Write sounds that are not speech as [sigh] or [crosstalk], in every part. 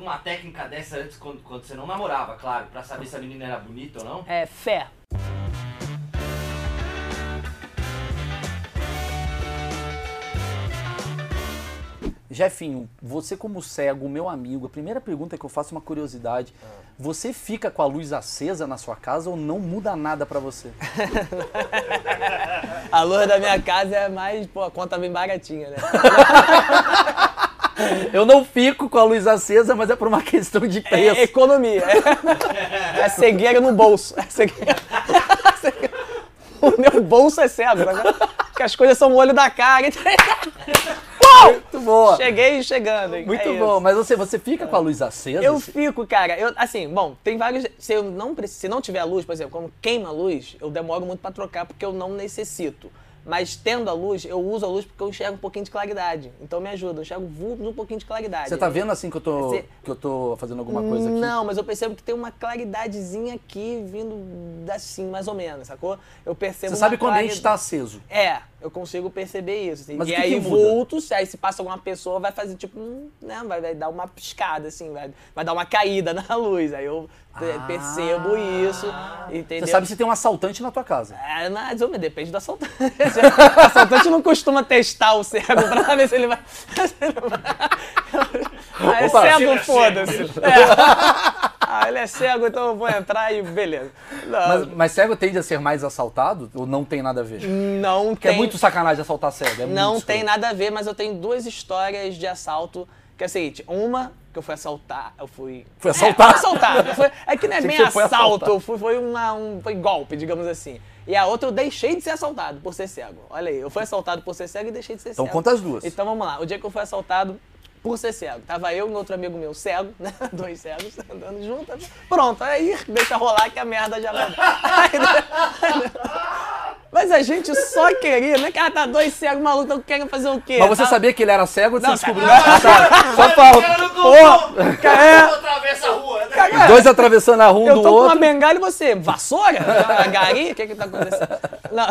alguma técnica dessa antes, quando, quando você não namorava, claro, pra saber se a menina era bonita ou não? É, fé. Jefinho, você como cego, meu amigo, a primeira pergunta que eu faço é uma curiosidade. Você fica com a luz acesa na sua casa ou não muda nada pra você? [laughs] A luz da minha casa é mais, pô, a conta bem baratinha, né? [laughs] [laughs] Eu não fico com a luz acesa, mas é por uma questão de É preço. economia. É, é cegueira no bolso. É cegueira. [laughs] O meu bolso é cego, vendo? Porque as coisas são no olho da cara. Muito boa. Cheguei chegando. hein? Muito É bom, isso. mas você, você fica com a luz acesa? Eu fico, cara, eu, assim, bom, tem vários. Se eu não preciso, se não tiver luz, por exemplo, como queima a luz, eu demoro muito pra trocar porque eu não necessito. Mas tendo a luz, eu uso a luz porque eu enxergo um pouquinho de claridade. Então me ajuda, eu enxergo vultos um pouquinho de claridade. Você tá vendo assim que eu tô, Você- que eu tô fazendo alguma coisa aqui? Não, mas eu percebo que tem uma claridadezinha aqui vindo assim, mais ou menos, sacou? Eu percebo Você sabe quando a gente tá aceso. É, eu consigo perceber isso. assim. Mas e que aí, que vultos, aí se passa alguma pessoa, vai fazer tipo, um, né? Vai, vai dar uma piscada, assim, vai, vai dar uma caída [laughs] na luz. Aí eu Ah. percebo isso, entendeu? Você sabe se tem um assaltante na tua casa. É, mas homem, depende do assaltante. o [laughs] assaltante não costuma testar o cego pra ver se ele vai. [laughs] se ele vai- Ah, é Opa. cego, foda-se. É. Ah, ele é cego, então eu vou entrar e beleza. Mas, mas cego tende a ser mais assaltado ou não tem nada a ver? não Porque tem. é muito sacanagem assaltar cego. é Não tem nada a ver, mas eu tenho duas histórias de assalto. Que é a seguinte, uma que eu fui assaltar, eu fui. Foi assaltar? É, assaltar. Foi- é que não é bem foi assalto, fui, foi uma, um foi golpe, digamos assim. E a outra eu deixei de ser assaltado por ser cego. Olha aí, eu fui assaltado por ser cego e deixei de ser Então cego. conta as duas. Então vamos lá. O dia que eu fui assaltado por ser cego. Tava eu e um outro amigo meu cego, né? [laughs] Dois cegos andando juntos. Pronto, aí deixa rolar que a merda já vai. Aí- [laughs] Mas a gente só queria, né? Cara, tá dois cegos malucos, então querem fazer o quê? Mas você Tá- sabia que ele era cego ou você Não, descobriu? cara. Ah, tá. Só falta. Pô, é. atravessa a rua. né? Cara, Dois atravessando a rua um Eu do tô com uma outro. bengala e você, vassoura? A gari? O que que tá acontecendo? Não,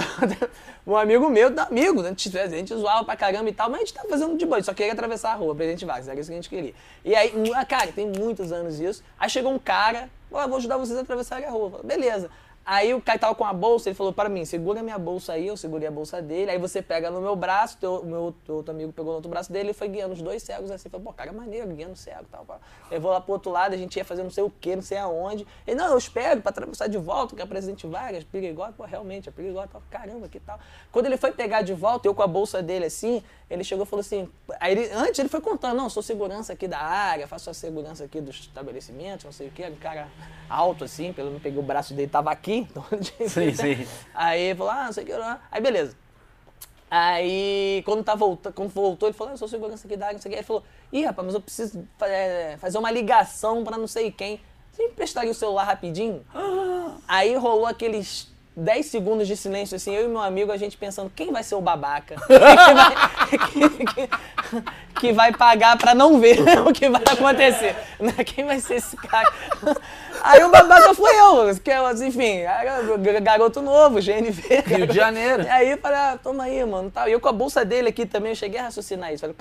um amigo meu, amigo, a gente, a gente zoava pra caramba e tal, mas a gente tava fazendo de boa, só queria atravessar a rua, Presidente Vargas, era isso que a gente queria. E aí, ah, cara, tem muitos anos isso, aí chegou um cara, vou ajudar vocês a atravessar a rua. Falei, Beleza. Aí o cara tava com a bolsa, ele falou para mim, segura minha bolsa aí, eu segurei a bolsa dele, aí você pega no meu braço, teu, o meu teu outro amigo pegou no outro braço dele e foi guiando os dois cegos assim, falou, pô, cara, maneiro, guiando cego e tal. pá. Levou lá pro outro lado, a gente ia fazer não sei o que, não sei aonde. Ele, não, eu espero pra atravessar de volta, que é Presidente Vargas, perigosa, pô, realmente, é perigosa, caramba, que tal. Quando ele foi pegar de volta, eu com a bolsa dele assim, ele chegou e falou assim, aí ele, antes ele foi contando, não, sou segurança aqui da área, faço a segurança aqui dos estabelecimentos, não sei o que, era um cara alto assim, pelo menos peguei o braço dele, tava aqui, [laughs] então, Sim, sim. Aí ele falou, ah, não sei o que, aí beleza. Aí, quando, tá volta, quando voltou, ele falou, ah, eu sou segurança aqui da área, não sei o que. Aí ele falou, ih, rapaz, mas eu preciso é, fazer uma ligação pra não sei quem. Você me emprestaria o celular rapidinho? [gasps] Aí rolou aqueles 10 segundos de silêncio, assim, eu e meu amigo, a gente pensando, quem vai ser o babaca? que, vai, que- que- que vai pagar pra não ver [laughs] o que vai acontecer? Né? Quem vai ser esse cara? Aí o babaca foi eu, que eu, enfim, garoto novo, GNV. Rio de Janeiro. Aí eu falei, ah, toma aí, mano. Tal. E eu com a bolsa dele aqui também, eu cheguei a raciocinar isso. Falei,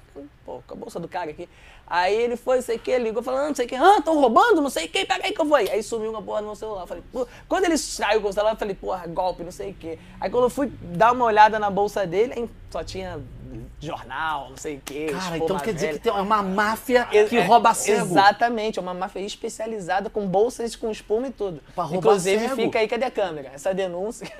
pô, com a bolsa do cara aqui. Aí ele foi, não sei o que, ligou falando, não sei o que, ah, tão roubando, não sei o que, pega aí que eu vou aí. Aí sumiu uma porra no meu celular. Eu Falei, pô, quando ele saiu com o celular, eu falei, porra, golpe, não sei o que. Aí quando eu fui dar uma olhada na bolsa dele, só tinha jornal, não sei o que. Cara, então quer dizer que tem uma máfia que É, rouba cego. Exatamente, é uma máfia especializada com bolsas com espuma e tudo. Pra roubar Inclusive, cego. fica aí, cadê a câmera? Essa denúncia. [laughs]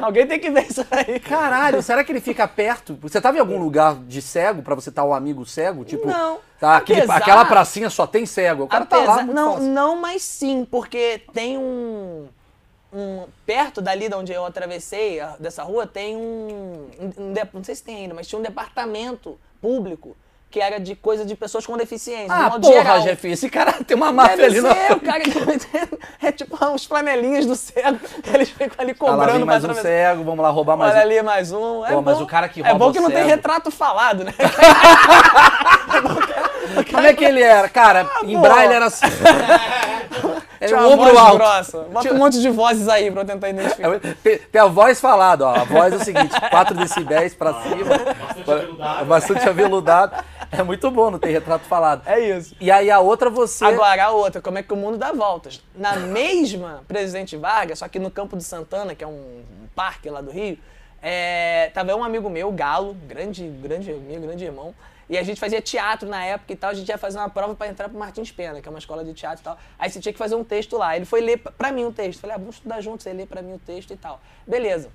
Alguém tem que ver isso aí. Caralho, será que ele fica perto? Você tava em algum lugar de cego pra você estar um amigo cego? Tipo, Não. Tá, aquele- Apesar- aquela pracinha só tem cego. O cara tá lá Apesar- não, fácil. não, mas sim, porque tem um, um- perto dali de onde eu atravessei a- dessa rua tem um, um- um de- não sei se tem ainda, mas tinha um departamento público que era de coisa de pessoas com deficiência, de Ah, modo porra, geral. Jeff, esse cara tem uma máfia Deve ali na cara [laughs] é tipo uns flanelinhas do cego, [laughs] eles ficam ali Ah, lá cobrando vem pra mais um atravessar. cego, vamos lá roubar mais Olha um. ali mais um. É Pô, mas bom- o cara que É rouba bom que não tem cego. retrato falado, né? [laughs] Como é que ele era? Cara, em pô. braille era assim. Era Tinha um uma ombro voz alto. grossa. Bota um monte de vozes aí pra eu tentar identificar. É, Tem, tem a voz falada, ó. A voz é o seguinte: 4 decibéis pra cima. Bastante aveludado. Bastante aveludado. É muito bom não ter retrato falado. É isso. E aí a outra você. Agora a outra, como é que o mundo dá voltas? Na mesma Presidente Vargas, só que no Campo de Santana, que é um parque lá do Rio, é, tava um amigo meu, Galo, grande, grande amigo, grande irmão, e a gente fazia teatro na época e tal, a gente ia fazer uma prova para entrar pro Martins Pena, que é uma escola de teatro e tal. Aí você tinha que fazer um texto lá. Ele foi ler pra mim o texto. Falei, ah, vamos estudar juntos, você lê pra mim o texto e tal. Beleza.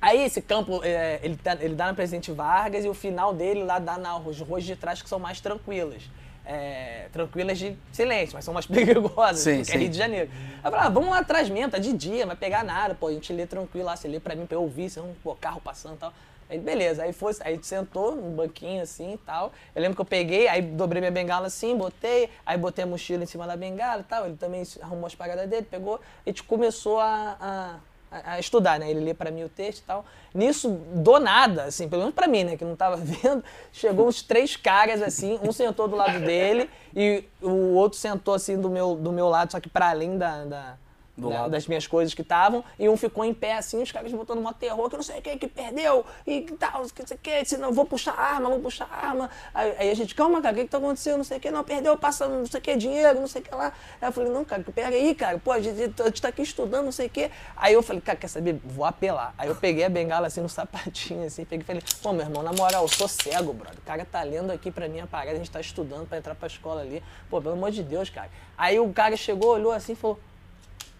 Aí esse campo, é, ele, tá, ele dá na Presidente Vargas e o final dele lá dá nas ruas de trás que são mais tranquilas. É, tranquilas de silêncio, mas são mais [laughs] perigosas, Sim, porque é sim. Rio de Janeiro. Aí eu falei, ah, vamos lá atrás mesmo, tá de dia, não vai pegar nada, pô, a gente lê tranquilo lá, você lê pra mim, pra eu ouvir, senão, pô, carro passando e tal. Aí, beleza, aí foi, aí sentou num banquinho assim e tal. Eu lembro que eu peguei, aí dobrei minha bengala assim, botei, aí botei a mochila em cima da bengala e tal. Ele também arrumou as paradas dele, pegou, a gente começou a, a, a- estudar, né? Ele lê pra mim o texto e tal. Nisso, do nada, assim, pelo menos pra mim, né, que não tava [laughs] vendo, chegou uns três caras assim, um sentou do lado dele e o outro sentou assim do meu, do meu lado, só que pra além da- da, da- lado. das minhas coisas que estavam, e um ficou em pé assim, os caras botando uma terror, que não sei o que, que perdeu, e tal, que não sei o que, se não, vou puxar arma, vou puxar arma. Aí, aí a gente, calma, cara, o que, que tá acontecendo, não sei o que, não, perdeu, passa não sei o que, dinheiro, não sei o que lá. Aí eu falei, não, cara, pega aí, cara, pô, a gente, a gente tá aqui estudando, não sei o que. Aí eu falei, cara, quer saber, vou apelar. Aí eu peguei a bengala assim no [laughs] sapatinho, assim, peguei e falei, pô, meu irmão, na moral, eu sou cego, brother, o cara tá lendo aqui pra mim a parada, a gente tá estudando pra entrar pra escola ali, pô, pelo amor de Deus, cara. Aí o cara chegou, olhou assim e falou,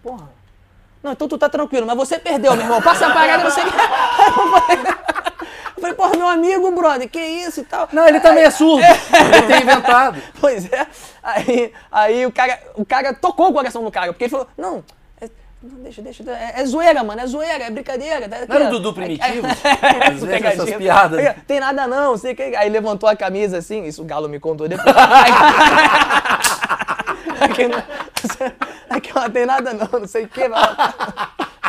porra, não, então tu tá tranquilo, mas você perdeu, meu irmão. Passa a parada, não sei o que. [laughs] Eu falei, porra, meu amigo, brother, que isso e tal. Não, ele também é surdo. Ele tem inventado. [laughs] Pois é. Aí, aí o, cara, o cara tocou o coração do cara, porque ele falou, não. é- não, deixa, deixa, é, é zoeira, mano, é zoeira, é brincadeira. tá- Não era o aqui, ó. Dudu Primitivo? [laughs] É, vezes essas piadas. Tem nada não, sei o que. Aí levantou a camisa assim, isso o Galo me contou depois. [laughs] Aqui não tem nada não, não sei o que. [laughs]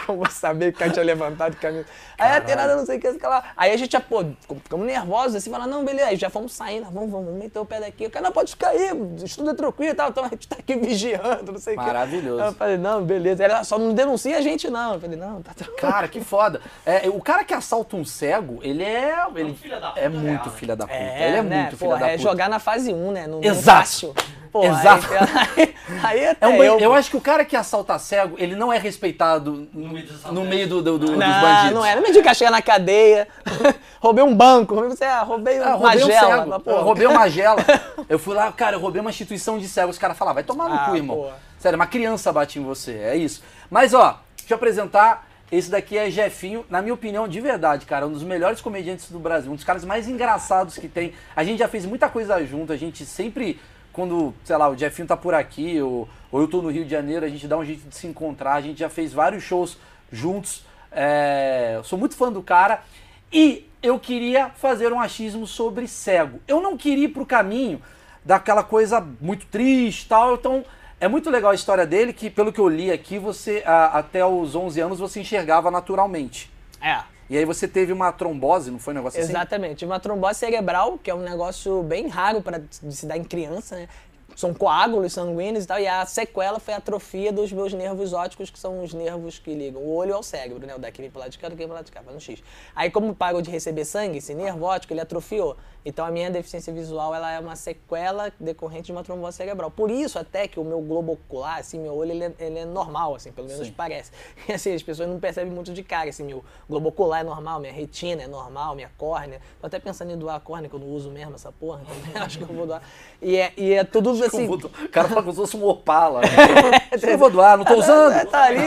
Eu vou saber que o cara tinha levantado a camisa. Aí "Ah, tem nada, não sei o que, sei o que lá. Aí a gente já, pô, ficamos nervosos assim, falando, não, beleza, aí já fomos saindo, vamos, vamos, vamos meter o pé daqui. O cara, não, pode ficar aí, estuda tranquilo e tal, então a gente tá aqui vigiando, não sei o que. Maravilhoso. Eu falei, não, beleza. Ela só não denuncia a gente, não. Eu falei, não, tá tranquilo. Cara, que foda. É, o cara que assalta um cego, ele é. Ele filho da puta é muito né? filha da puta. ele é né? muito Pô, filha da é puta. jogar na fase 1, né? No, no Exato. fácil. Pô, Exato. [laughs] Aí, aí até É um eu, eu, acho que o cara que assalta cego, ele não é respeitado no, meio dos no meio do, do- do- dos Não, bandidos. não é. Não me diga chegar na cadeia. [laughs] roubei um banco. roubei- Você, ah, roubei Ah, uma roubei um magela. cego. mas, pô, Eu roubei uma magela. [laughs] Eu fui lá, cara, eu roubei uma instituição de cegos. Os caras falaram, vai tomar no Ah, cu, irmão. pô. Sério, uma criança bate em você. É isso. Mas, ó, deixa eu apresentar. Esse daqui é Jefinho, na minha opinião, de verdade, cara, um dos melhores comediantes do Brasil, um dos caras mais engraçados que tem. A gente já fez muita coisa junto, a gente sempre, quando, sei lá, o Jefinho tá por aqui, ou, ou eu tô no Rio de Janeiro, a gente dá um jeito de se encontrar, a gente já fez vários shows juntos. É, sou muito fã do cara. E eu queria fazer um achismo sobre cego. Eu não queria ir pro caminho daquela coisa muito triste tal. Então, é muito legal a história dele, que pelo que eu li aqui, você a- até os 11 anos você enxergava naturalmente. É. E aí você teve uma trombose, não foi um negócio assim? Exatamente. Uma trombose cerebral, que é um negócio bem raro para se dar em criança, né? São coágulos sanguíneos e tal, e a sequela foi a atrofia dos meus nervos ópticos, que são os nervos que ligam o olho ao cérebro, né? O daqui vem pro lado de cá, daqui vem pro lado de cá, faz um X. Aí, como parou de receber sangue, esse nervo óptico, ele atrofiou. Então, a minha deficiência visual, ela é uma sequela decorrente de uma trombose cerebral. Por isso, até que o meu globo ocular, assim, meu olho, ele é, ele é normal, assim, pelo menos Sim. parece. [laughs] E assim, as pessoas não percebem muito de cara, assim, meu globo ocular é normal, minha retina é normal, minha córnea. Tô até pensando em doar a córnea, que eu não uso mesmo essa porra, também [laughs] acho que eu vou doar. E é, e é tudo assim... [laughs] O cara fala como se fosse um opala. [laughs] Que eu vou doar, não tô usando. É, tá ali,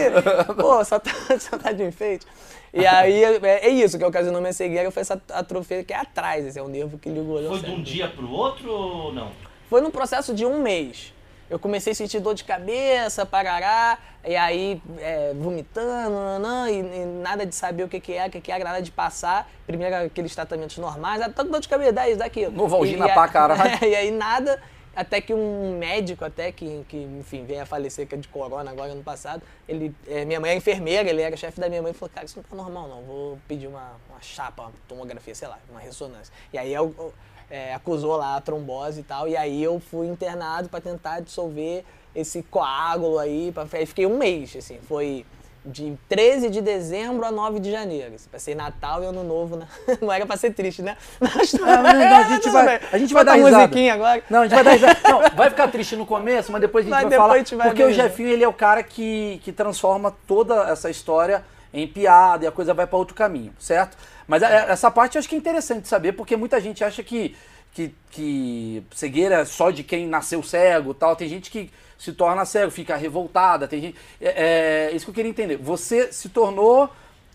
pô, só tá, [laughs] só tá de enfeite. E aí, é, é isso, que ocasionou minha cegueira, foi essa atrofia que é atrás, esse é o nervo que liga o olho ao Foi de cérebro. um dia pro outro ou não? Foi num processo de um mês. Eu comecei a sentir dor de cabeça, parará, e aí é, vomitando, nanã, e, e nada de saber o que, que é, o que, que é, nada de passar. Primeiro aqueles tratamentos normais, tô com dor de cabeça, dá isso, daquilo. Novalgina E- pra a- caralho. e aí nada, até que um médico, até que, que enfim, veio a falecer que é de corona agora ano passado, ele, é, minha mãe é enfermeira, ele era chefe da minha mãe, falou, cara, isso não tá normal não, vou pedir uma, uma chapa, uma tomografia, sei lá, uma ressonância. E aí eu, é, acusou lá a trombose e tal, e aí eu fui internado para tentar dissolver esse coágulo aí, aí fiquei um mês, assim, foi de 13 de dezembro a 9 de janeiro. Passei Natal e Ano Novo, né? [laughs] Não era pra ser triste, né? Mas, Não, não, não, a gente vai, a gente vai dar risada. musiquinha agora. Não, a gente vai dar risada. [laughs] Não, vai ficar triste no começo, mas depois a gente Mas vai falar. gente vai porque ver, o Jefinho, ele é o cara que, que transforma toda essa história em piada e a coisa vai para outro caminho, certo? Mas é- essa parte eu acho que é interessante saber, porque muita gente acha que, que, que cegueira só de quem nasceu cego tal. Tem gente que se torna cego, fica revoltada, tem gente. É, é isso que eu queria entender. Você se tornou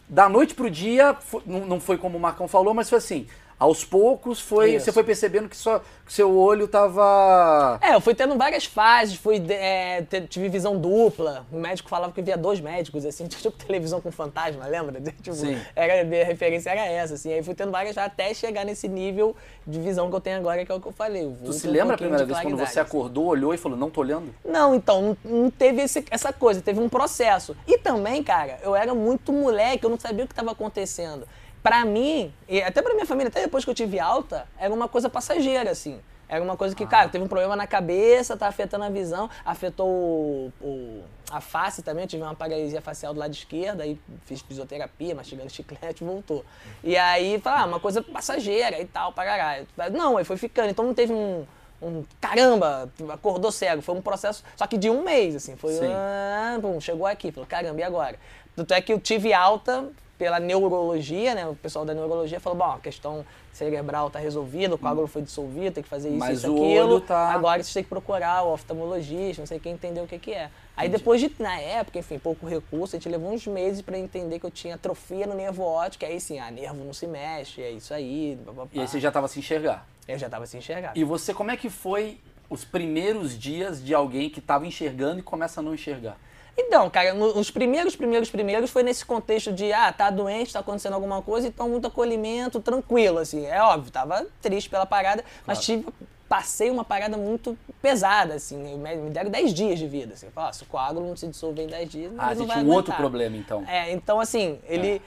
da noite pro dia, não foi como o Marcão falou, mas foi assim. Aos poucos foi, Isso. você foi percebendo que só que seu olho tava É, eu fui tendo várias fases, fui, é, tive visão dupla. O médico falava que via dois médicos, assim, [laughs] tipo televisão com fantasma, lembra? [laughs] Tipo, Sim. Era, a referência era essa, assim. Aí fui tendo várias fases até chegar nesse nível de visão que eu tenho agora, que é o que eu falei. o Tu se e um lembra a primeira vez quando você assim. acordou, olhou e falou, não tô olhando? Não, então, não, não teve esse- essa coisa, teve um processo. E também, cara, eu era muito moleque, eu não sabia o que estava acontecendo. Pra mim, e até pra minha família, até depois que eu tive alta, era uma coisa passageira, assim. Era uma coisa que, cara, teve um problema na cabeça, tá afetando a visão, afetou o- o- a face também, eu tive uma paralisia facial do lado esquerdo, aí fiz fisioterapia, mastigando chiclete, voltou. E aí, falei, ah, uma coisa passageira e tal, parará. Não, aí foi ficando, então não teve um, um caramba, acordou cego. Foi um processo, só que de um mês, assim. Foi, ah, bom, chegou aqui, falou, caramba, e agora? Tanto é que eu tive alta pela neurologia, né? O pessoal da neurologia falou, bom, a questão cerebral tá resolvida, o coágulo foi dissolvido, tem que fazer isso, Mas isso, o aquilo. olho tá- Agora você tem que procurar o oftalmologista, não sei quem entender o que que é. Aí depois de, na época, enfim, pouco recurso, a gente levou uns meses pra entender que eu tinha atrofia no nervo óptico, aí sim, ah, nervo não se mexe, é isso aí, papapá. E aí você já tava se enxergar. Eu já tava sem enxergar. E você, como é que foi os primeiros dias de alguém que tava enxergando e começa a não enxergar? Então, cara, no- nos primeiros, primeiros, primeiros foi nesse contexto de, ah, tá doente, tá acontecendo alguma coisa, então muito acolhimento, tranquilo, assim. É óbvio, tava triste pela parada, mas tive, passei uma parada muito pesada, assim. Me deram 10 dias de vida, assim. Falei, ah, se o coágulo não se dissolver em 10 dias, Ah, não vai tinha um outro problema, então. É, então assim, ele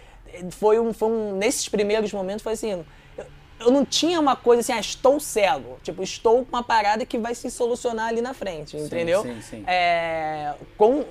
foi, um, foi um. Nesses primeiros momentos foi assim. Eu, eu não tinha uma coisa assim, ah, estou cego. Tipo, estou com uma parada que vai se solucionar ali na frente, entendeu? sim, sim. É, com.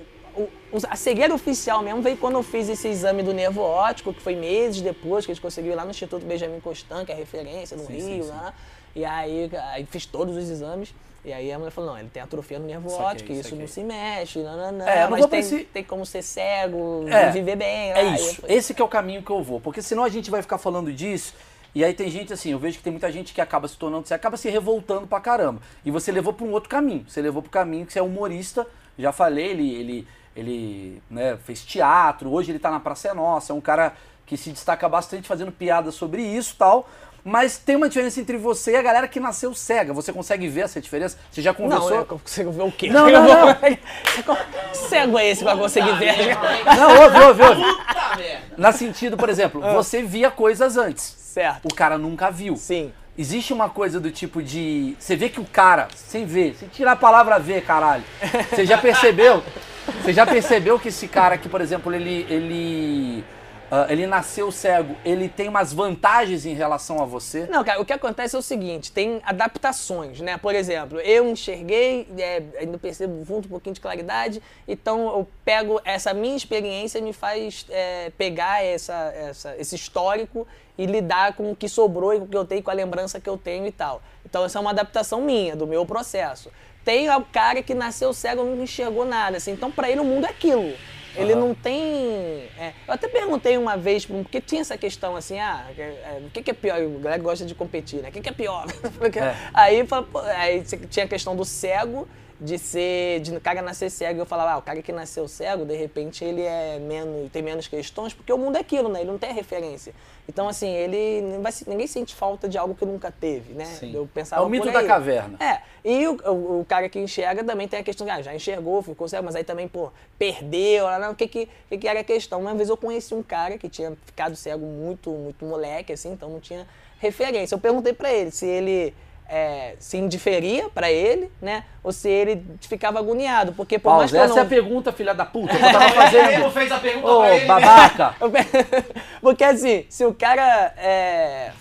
A cegueira oficial mesmo veio quando eu fiz esse exame do nervo óptico, que foi meses depois que a gente conseguiu ir lá no Instituto Benjamin Constant, que é referência no Sim, Rio, sim, sim. né? E aí, aí fiz todos os exames. E aí a mulher falou, não, ele tem atrofia no nervo Saquei, óptico, isso saquei. não se mexe, não, não, não. É, mas tem, esse- tem como ser cego, É, viver bem. É lá. Isso. falei, Esse que é o caminho que eu vou. Porque senão a gente vai ficar falando disso. E aí tem gente assim, eu vejo que tem muita gente que acaba se tornando, você acaba se revoltando pra caramba. E você levou pra um outro caminho. Você levou pro caminho que você é humorista. Já falei, ele, ele, ele né, fez teatro, hoje ele tá na Praça é Nossa, é um cara que se destaca bastante fazendo piada sobre isso e tal. Mas tem uma diferença entre você e a galera que nasceu cega. Você consegue ver essa diferença? Você já conversou? Não, eu consigo ver o quê? Não, não, não. Que [laughs] cego é esse pra conseguir ver? Não, ouve, ouve, ouve. Na sentido, por exemplo, Ah. você via coisas antes. Certo. O cara nunca viu. Sim. Existe uma coisa do tipo de. Você vê que o cara, sem ver, sem tirar a palavra ver, caralho. Você já percebeu? Você já percebeu que esse cara aqui, por exemplo, ele. ele. ah, ele nasceu cego, ele tem umas vantagens em relação a você? Não, cara, o que acontece é o seguinte, tem adaptações, né? Por exemplo, eu enxerguei, é, ainda percebo junto um pouquinho de claridade, então eu pego essa minha experiência me faz é, pegar essa, essa- esse histórico e lidar com o que sobrou e com o que eu tenho, com a lembrança que eu tenho e tal. Então essa é uma adaptação minha, do meu processo. Tem o cara que nasceu cego, não enxergou nada, assim, então pra ele o mundo é aquilo. Ele Aham. não tem. é, eu até perguntei uma vez, porque tinha essa questão assim, ah, é, é, o que, que é pior? O galera gosta de competir, né? O que, que é pior? [laughs] É. Aí, aí tinha a questão do cego, de ser. de o cara nascer cego. Eu falava, ah, o cara que nasceu cego, de repente ele é menos. tem menos questões, porque o mundo é aquilo, né? Ele não tem referência. Então, assim, ele. não vai se- ninguém sente falta de algo que nunca teve, né? Sim. Eu pensava É o mito da caverna. É, e o, o, o cara que enxerga também tem a questão ah, já enxergou, ficou cego, mas aí também, pô, perdeu, não, o que que, que que era a questão? Uma vez eu conheci um cara que tinha ficado cego muito, muito moleque, assim, então não tinha referência. Eu perguntei pra ele se ele é, se indiferia pra ele, né, ou se ele ficava agoniado, porque por mais que eu essa não... é a pergunta, filha da puta, que eu tava [laughs] Ele fazendo. fez a pergunta Ô, pra ele. babaca! Eu [laughs] pe- Porque assim, se o cara é.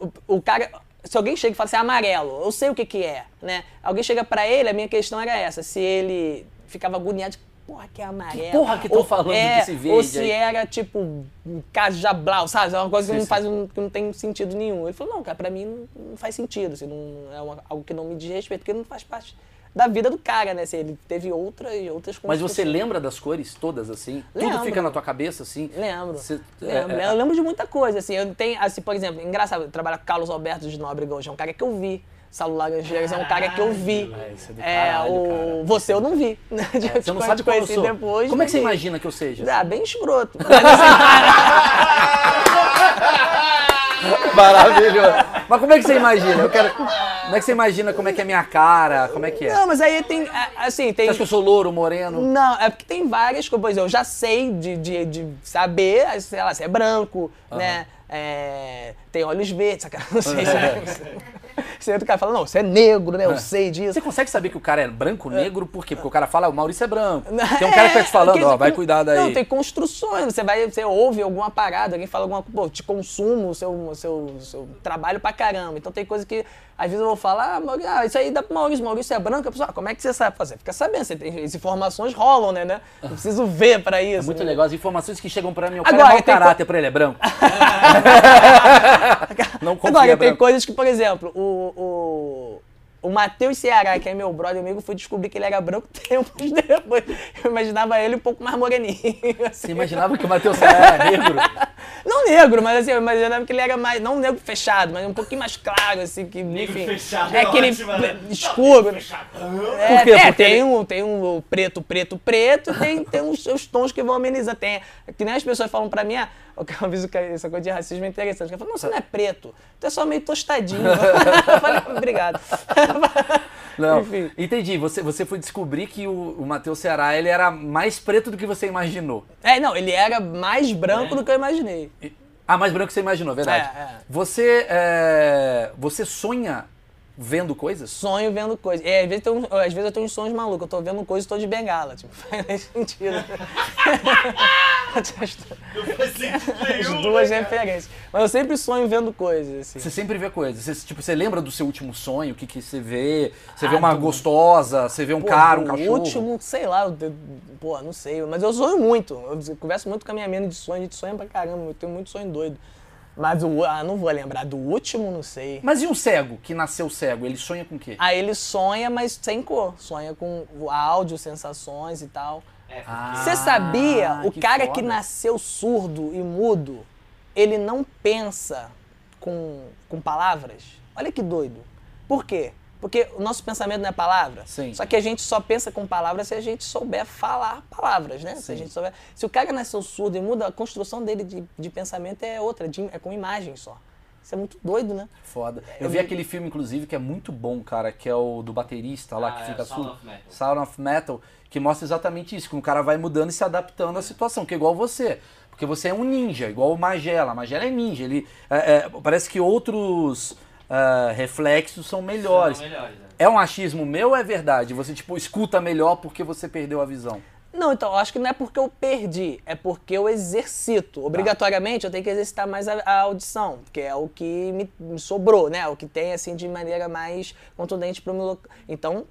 O, o cara. Se alguém chega e fala assim, amarelo, eu sei o que que é, né? Alguém chega pra ele, a minha questão era essa, se ele ficava agoniado porra que é amarela. porra que Ou- falando é, desse verde Ou se aí? era, tipo, um cajablau, sabe? É uma coisa que Sim, não, faz, um- que não tem sentido nenhum. Ele falou, não, cara, pra mim não, não faz sentido, assim, não, é uma- algo que não me diz respeito, porque não faz parte da vida do cara, né? Assim, ele teve outras, outras Mas você construções. lembra das cores todas, assim? Tudo Lembro. fica na tua cabeça, assim? Lembro. Você- lembro. é, é, Eu lembro de muita coisa, assim. Eu tenho, assim, por exemplo, engraçado, eu trabalho com Carlos Alberto de Nóbrega hoje, é um cara que eu vi. Saulo Laranjeiras é um cara que eu vi. É, é do É, caralho, o... cara. Você eu não vi. né? [laughs] De- Você não sabe qual eu conheci sou. depois. Como é que você mas- imagina que eu seja? Ah, bem escroto. Assim, [laughs] [laughs] Maravilhoso. Mas como é que você imagina? Eu quero... Como é que você imagina como é que é a minha cara? Como é que é? não, mas aí tem, a- assim, tem... Você acha que eu sou louro, moreno? Não, é porque tem várias coisas. Eu já sei de, de, de saber, sei lá, se é branco, né? É, tem olhos verdes, saca? Não sei se é. [laughs] Você entra o cara fala, não, você é negro, né? Eu sei disso. Você consegue saber que o cara é branco, negro? Por quê? Porque o cara fala, o Maurício é branco. Tem um cara que tá te falando, porque ó, vai cuidar daí. Não, tem construções. Você vai, você ouve alguma parada, alguém fala alguma coisa, pô, te consumo o seu, seu, o seu trabalho pra caramba. Então tem coisa que, às vezes eu vou falar, ah, Maurício, ah, isso aí dá pro Maurício, Maurício é branco. A pessoa, ah, como é que você sabe fazer? Fica sabendo, você tem, as informações rolam, né, né? Eu preciso ver pra isso. É muito né? legal as informações que chegam pra mim. O cara Agora, é mau tem co- caráter pra ele, é branco. [laughs] Não confia, Agora, é tem coisas que, por exemplo, o, o, o Matheus Ceará, que é meu brother amigo, fui descobrir que ele era branco [laughs] tempos depois. Eu imaginava ele um pouco mais moreninho. assim. Você imaginava que o Matheus era negro? [laughs] Não negro, mas assim, eu imaginava que ele era mais, não negro fechado, mas um pouquinho mais claro, assim, que, Negro enfim. fechado é é aquele ótimo, né? escuro. né? É, Por quê? é, Porque tem, ele- um, tem um preto, preto, preto, e tem, tem os, os tons que vão amenizar. Tem, que nem as pessoas falam pra mim, ah, o [laughs] que eu aviso que essa coisa de racismo é interessante. Eu falo, não, você não é preto, tu é só meio tostadinho. [laughs] eu falei, obrigado. [laughs] Não, Enfim. entendi. Você, você foi descobrir que o, o Matheus Ceará ele era mais preto do que você imaginou. É, não, ele era mais branco É. do que eu imaginei. Ah, mais branco que você imaginou, verdade. É, é. Você, é, você sonha vendo coisas? Sonho vendo coisas. É, às vezes, um- às vezes eu tenho uns sonhos malucos, eu tô vendo coisas e tô de bengala, tipo, [laughs] faz sentido. As duas né, referências. Mas eu sempre sonho vendo coisas, assim. Você sempre vê coisas. Você, tipo, você lembra do seu último sonho? O que, que você vê? Você Ah, vê uma do- gostosa, você vê um Pô, cara, um o cachorro. último, sei lá, eu- pô, não sei, mas eu sonho muito. Eu converso muito com a minha mina de sonho, a gente sonha pra caramba, eu tenho muito sonho doido. Mas o, ah, não vou lembrar do último, não sei. Mas e um cego, que nasceu cego? Ele sonha com o quê? Aí ele sonha, mas sem cor. Sonha com áudio, sensações e tal. É, porque- Ah, Você sabia, o que cara foda. que nasceu surdo e mudo, ele não pensa com, com palavras? Olha que doido. Por quê? Porque o nosso pensamento não é palavra. Sim. Só que a gente só pensa com palavras se a gente souber falar palavras, né? Se a gente souber. Se o cara nasceu surdo e muda, a construção dele de, de pensamento é outra, de- é com imagem só. Isso é muito doido, né? Foda. Eu vi aquele filme, inclusive, que é muito bom, cara, que é o do baterista lá Ah, que é, fica Sound surdo. of Metal. Sound of Metal, que mostra exatamente isso, que o cara vai mudando e se adaptando à situação, que é igual você. Porque você é um ninja, igual o Magela. A Magela é ninja. Ele, é, é, parece que outros é, reflexos são melhores. São melhores, né? É um achismo meu ou é verdade? Você, tipo, escuta melhor porque você perdeu a visão? Não, então, eu acho que não é porque eu perdi, é porque eu exercito. Obrigatoriamente eu tenho que exercitar mais a, a audição, que é o que me, me sobrou, né? O que tem, assim, de maneira mais contundente para o meu... Então,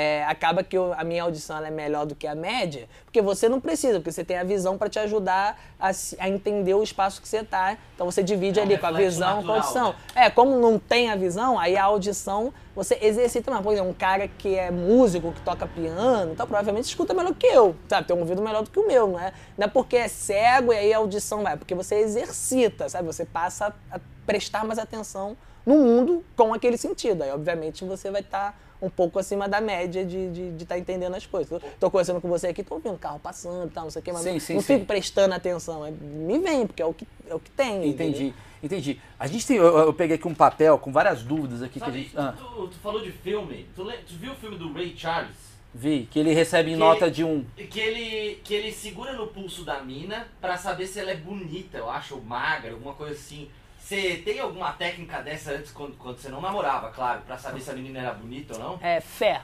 é, acaba que eu- a minha audição é melhor do que a média, porque você não precisa, porque você tem a visão para te ajudar a, a entender o espaço que você tá. Então você divide É ali com a visão, com a natural, audição. né? É, como não tem a visão, aí a audição você exercita mais. Por exemplo, um cara que é músico, que toca piano, então provavelmente escuta melhor que eu, sabe? Tem um ouvido melhor do que o meu, não é? Não é porque é cego e aí a audição vai, é porque você exercita, sabe? Você passa a prestar mais atenção no mundo com aquele sentido. Aí, obviamente, você vai estar um pouco acima da média de estar entendendo as coisas. Tô conversando com você aqui, tô ouvindo carro passando e tal, não sei o que, mas Sim, não, sim, não sim. fico prestando atenção. É- me vem, porque é o que, é o que tem. entendeu? Entendi, entendi. A gente tem. Eu, eu peguei aqui um papel com várias dúvidas aqui que a Sabe, gente. Ah, tu, tu falou de filme. Tu, tu viu o filme do Ray Charles? vi, que ele recebe Que- nota de um. Que ele, que ele segura no pulso da mina pra saber se ela é bonita, eu acho, ou magra, alguma coisa assim. Você tem alguma técnica dessa antes, quando, quando você não namorava, claro, pra saber se a menina era bonita ou não? É fé.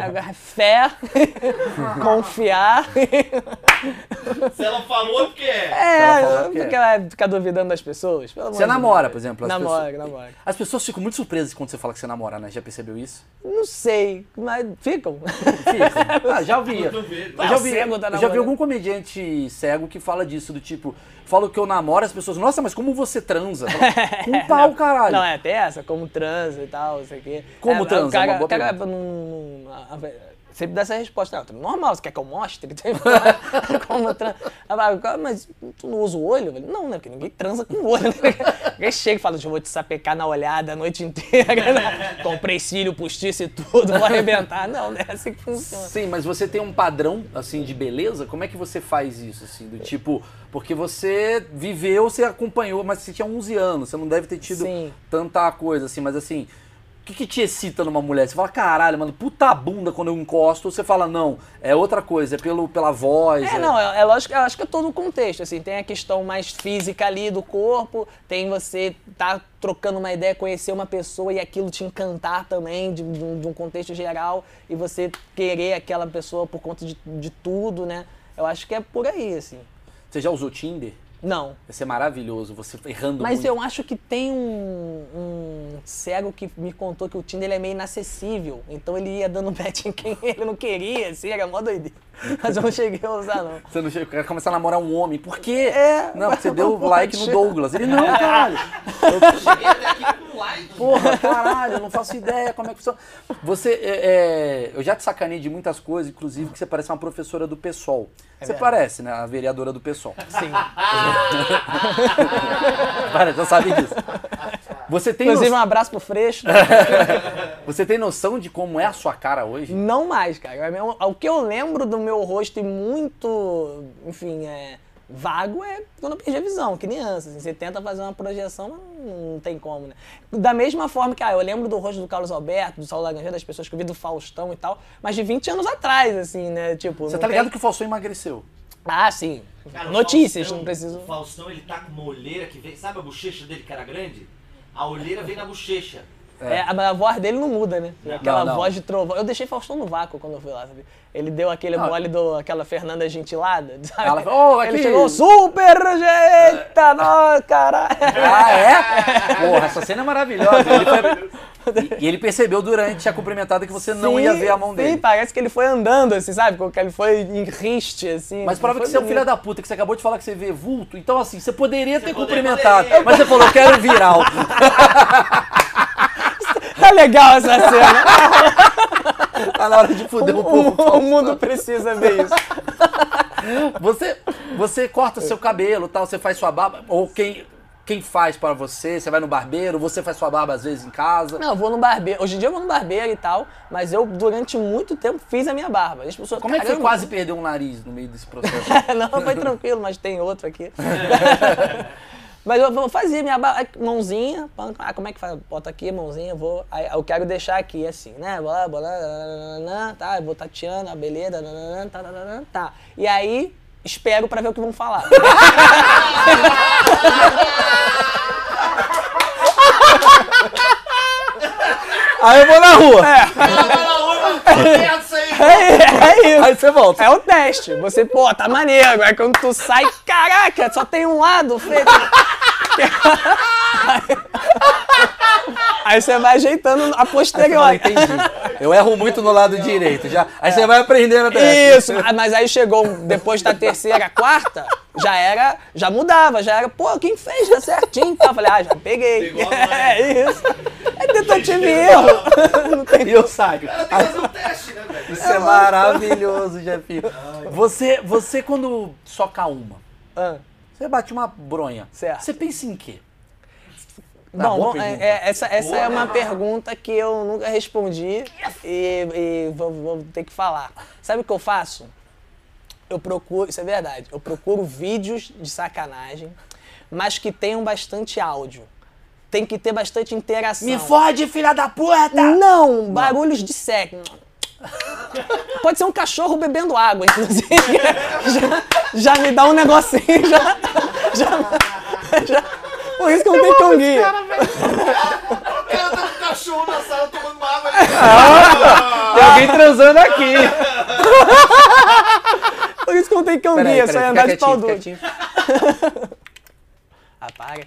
Agora, fé, confiar. Se ela falou, é porque é. É, falou não que é. fica, ficar duvidando das pessoas. Você namora, Deus. por exemplo? as Namoro, pessoas- namoro. As pessoas ficam muito surpresas quando você fala que você namora, né? Já percebeu isso? Não sei, mas ficam. Ficam. Ah, já ouvi. Já vi, cego tá já vi algum comediante cego que fala disso, do tipo, falo que eu namoro, as pessoas, nossa, mas como você transa? Com um pau, [laughs] caralho. Não, é até essa, como transa e tal, isso aqui. Como é, transa? O cara, Uma boa cara sempre dá essa resposta. Não, normal, você quer que eu mostre? [laughs] [laughs] como transa. Aí fala, Mas tu não usa o olho? Falei, não, né? Porque ninguém transa com o olho. Né? [laughs] Ninguém chega e fala, eu vou te sapecar na olhada a noite inteira. né? Comprei cílio, postiço e tudo, vou arrebentar. Não, não é assim que funciona. Sim, mas você tem um padrão, assim, de beleza? Como é que você faz isso, assim? Do tipo, porque você viveu, você acompanhou, mas você tinha 11 anos, você não deve ter tido Sim. tanta coisa, assim, mas assim... O que, que te excita numa mulher? Você fala, caralho, mano, puta bunda quando eu encosto. Você fala, não, é outra coisa, é pelo, pela voz. É, não, é, é lógico, eu acho que é todo o contexto, assim, tem a questão mais física ali do corpo, tem você tá trocando uma ideia, conhecer uma pessoa e aquilo te encantar também, de, de um- de um contexto geral, e você querer aquela pessoa por conta de, de tudo, né? Eu acho que é por aí, assim. Você já usou Tinder? Não. Vai ser maravilhoso, você errando Mas muito. eu acho que tem um, um cego que me contou que o Tinder ele é meio inacessível. Então ele ia dando [laughs] match em quem ele não queria, assim, era mó doideira. [laughs] Mas eu não cheguei a usar, não. Você não chega, quer começar a namorar um homem. Por quê? É, Não, porque você deu like no. Douglas. Ele, não, [laughs] caralho. Cheguei até aqui com like. Porra, caralho, eu não faço ideia como é que funciona. Você, é, é, eu já te sacanei de muitas coisas, inclusive que você parece uma professora do PSOL. você verdade. parece, né? A vereadora do PSOL. Sim. [laughs] Parece, já sabe disso. Você tem, Inclusive, um no... abraço pro Freixo. [laughs] você tem noção de como é a sua cara hoje? Não mais, cara. É O que eu lembro do meu rosto e muito, enfim, é, vago é quando eu perdi a visão, criança. Assim, você tenta fazer uma projeção, não, tem como, né? Da mesma forma que, ah, eu lembro do rosto do Carlos Alberto, do Saulo Laranjeira, das pessoas que eu vi do Faustão e tal, mas de 20 anos atrás, assim, né? Tipo, Você tá tem- ligado que o Faustão emagreceu? Ah, sim. Cara, Notícias, Faustão- não preciso... O Faustão, ele tá com uma olheira que vem. Sabe a bochecha dele que era grande? A olheira vem na bochecha. É, a, a voz dele não muda, né? Aquela Não, não. voz de trovão. Eu deixei Faustão no vácuo quando eu fui lá, sabe? Ele deu aquele Não. mole do aquela Fernanda Gentilada, [laughs] sabe? Ela falou, "Ô, Ele aqui." chegou super jeita, nós, caralho. Ah, é? [laughs] Porra, essa cena é maravilhosa. Ele foi- E ele percebeu durante a cumprimentada que você não Sim, ia ver a mão sim, dele. parece que ele foi andando, assim, sabe? Que ele foi em riste, assim. Mas prova que você é um filho da puta, que você acabou de falar que você vê vulto. Então, assim, você poderia ter poderia- cumprimentado. poderia. Mas você falou, eu quero viral. Tá [laughs] legal essa cena. Tá na hora de fuder o povo. o, o mundo precisa ver isso. Você, você corta seu cabelo tal, você faz sua barba. Ou quem, quem faz pra você? Você vai no barbeiro, você faz sua barba às vezes em casa. Não, eu vou no barbeiro. Hoje em dia eu vou no barbeiro e tal, mas eu, durante muito tempo, fiz a minha barba. As pessoas, Como é que você "Caramba, quase perdeu um nariz no meio desse processo? [laughs] não, foi tranquilo, mas tem outro aqui. [laughs] mas eu vou fazer minha mãozinha, ah, como é que faz? Bota aqui, mãozinha, vou. Aí eu quero deixar aqui assim, né? Vou lá, vou lá, tá, eu vou tateando, a beleza, tá, tá, tá, tá, tá. E aí, espero pra ver o que vão falar. Aí eu vou na rua. É. aí. É, é isso. Aí você volta. É o teste. Você, pô, tá maneiro. Agora quando tu sai, caraca, só tem um lado feito. [laughs] Aí você vai ajeitando a Aí posterior. fala, entendi. Eu erro muito no lado direito. Já. Aí você vai aprendendo até. É. Isso, ah, mas aí chegou depois da terceira, quarta, já era, já mudava, já era, pô, quem fez tá certinho, tá? Eu falei, ah, já peguei. [laughs] É isso. É tentativa e erro. [laughs] E eu saio. Tem que fazer um teste, né, velho? Isso é maravilhoso, Jefinho. Você, você quando soca uma, Ah, você bate uma bronha. Certo. Você pensa em quê? Tá, Bom, bom, é- essa, essa é uma pergunta que eu nunca respondi e, e vou, vou ter que falar. Sabe o que eu faço? Eu procuro, isso é verdade, eu procuro vídeos de sacanagem, mas que tenham bastante áudio. Tem que ter bastante interação. Me fode, filha da puta! Não, barulhos de sexo. Pode ser um cachorro bebendo água, inclusive. [laughs] Já, já me dá um negocinho, [laughs] já, já. Por isso que eu não tenho guia. O cara tá com cachorro na sala Tem alguém transando aqui. Por isso que não tem cão Peraí, guia, peraí, só fica andar de pau duro. Apaga.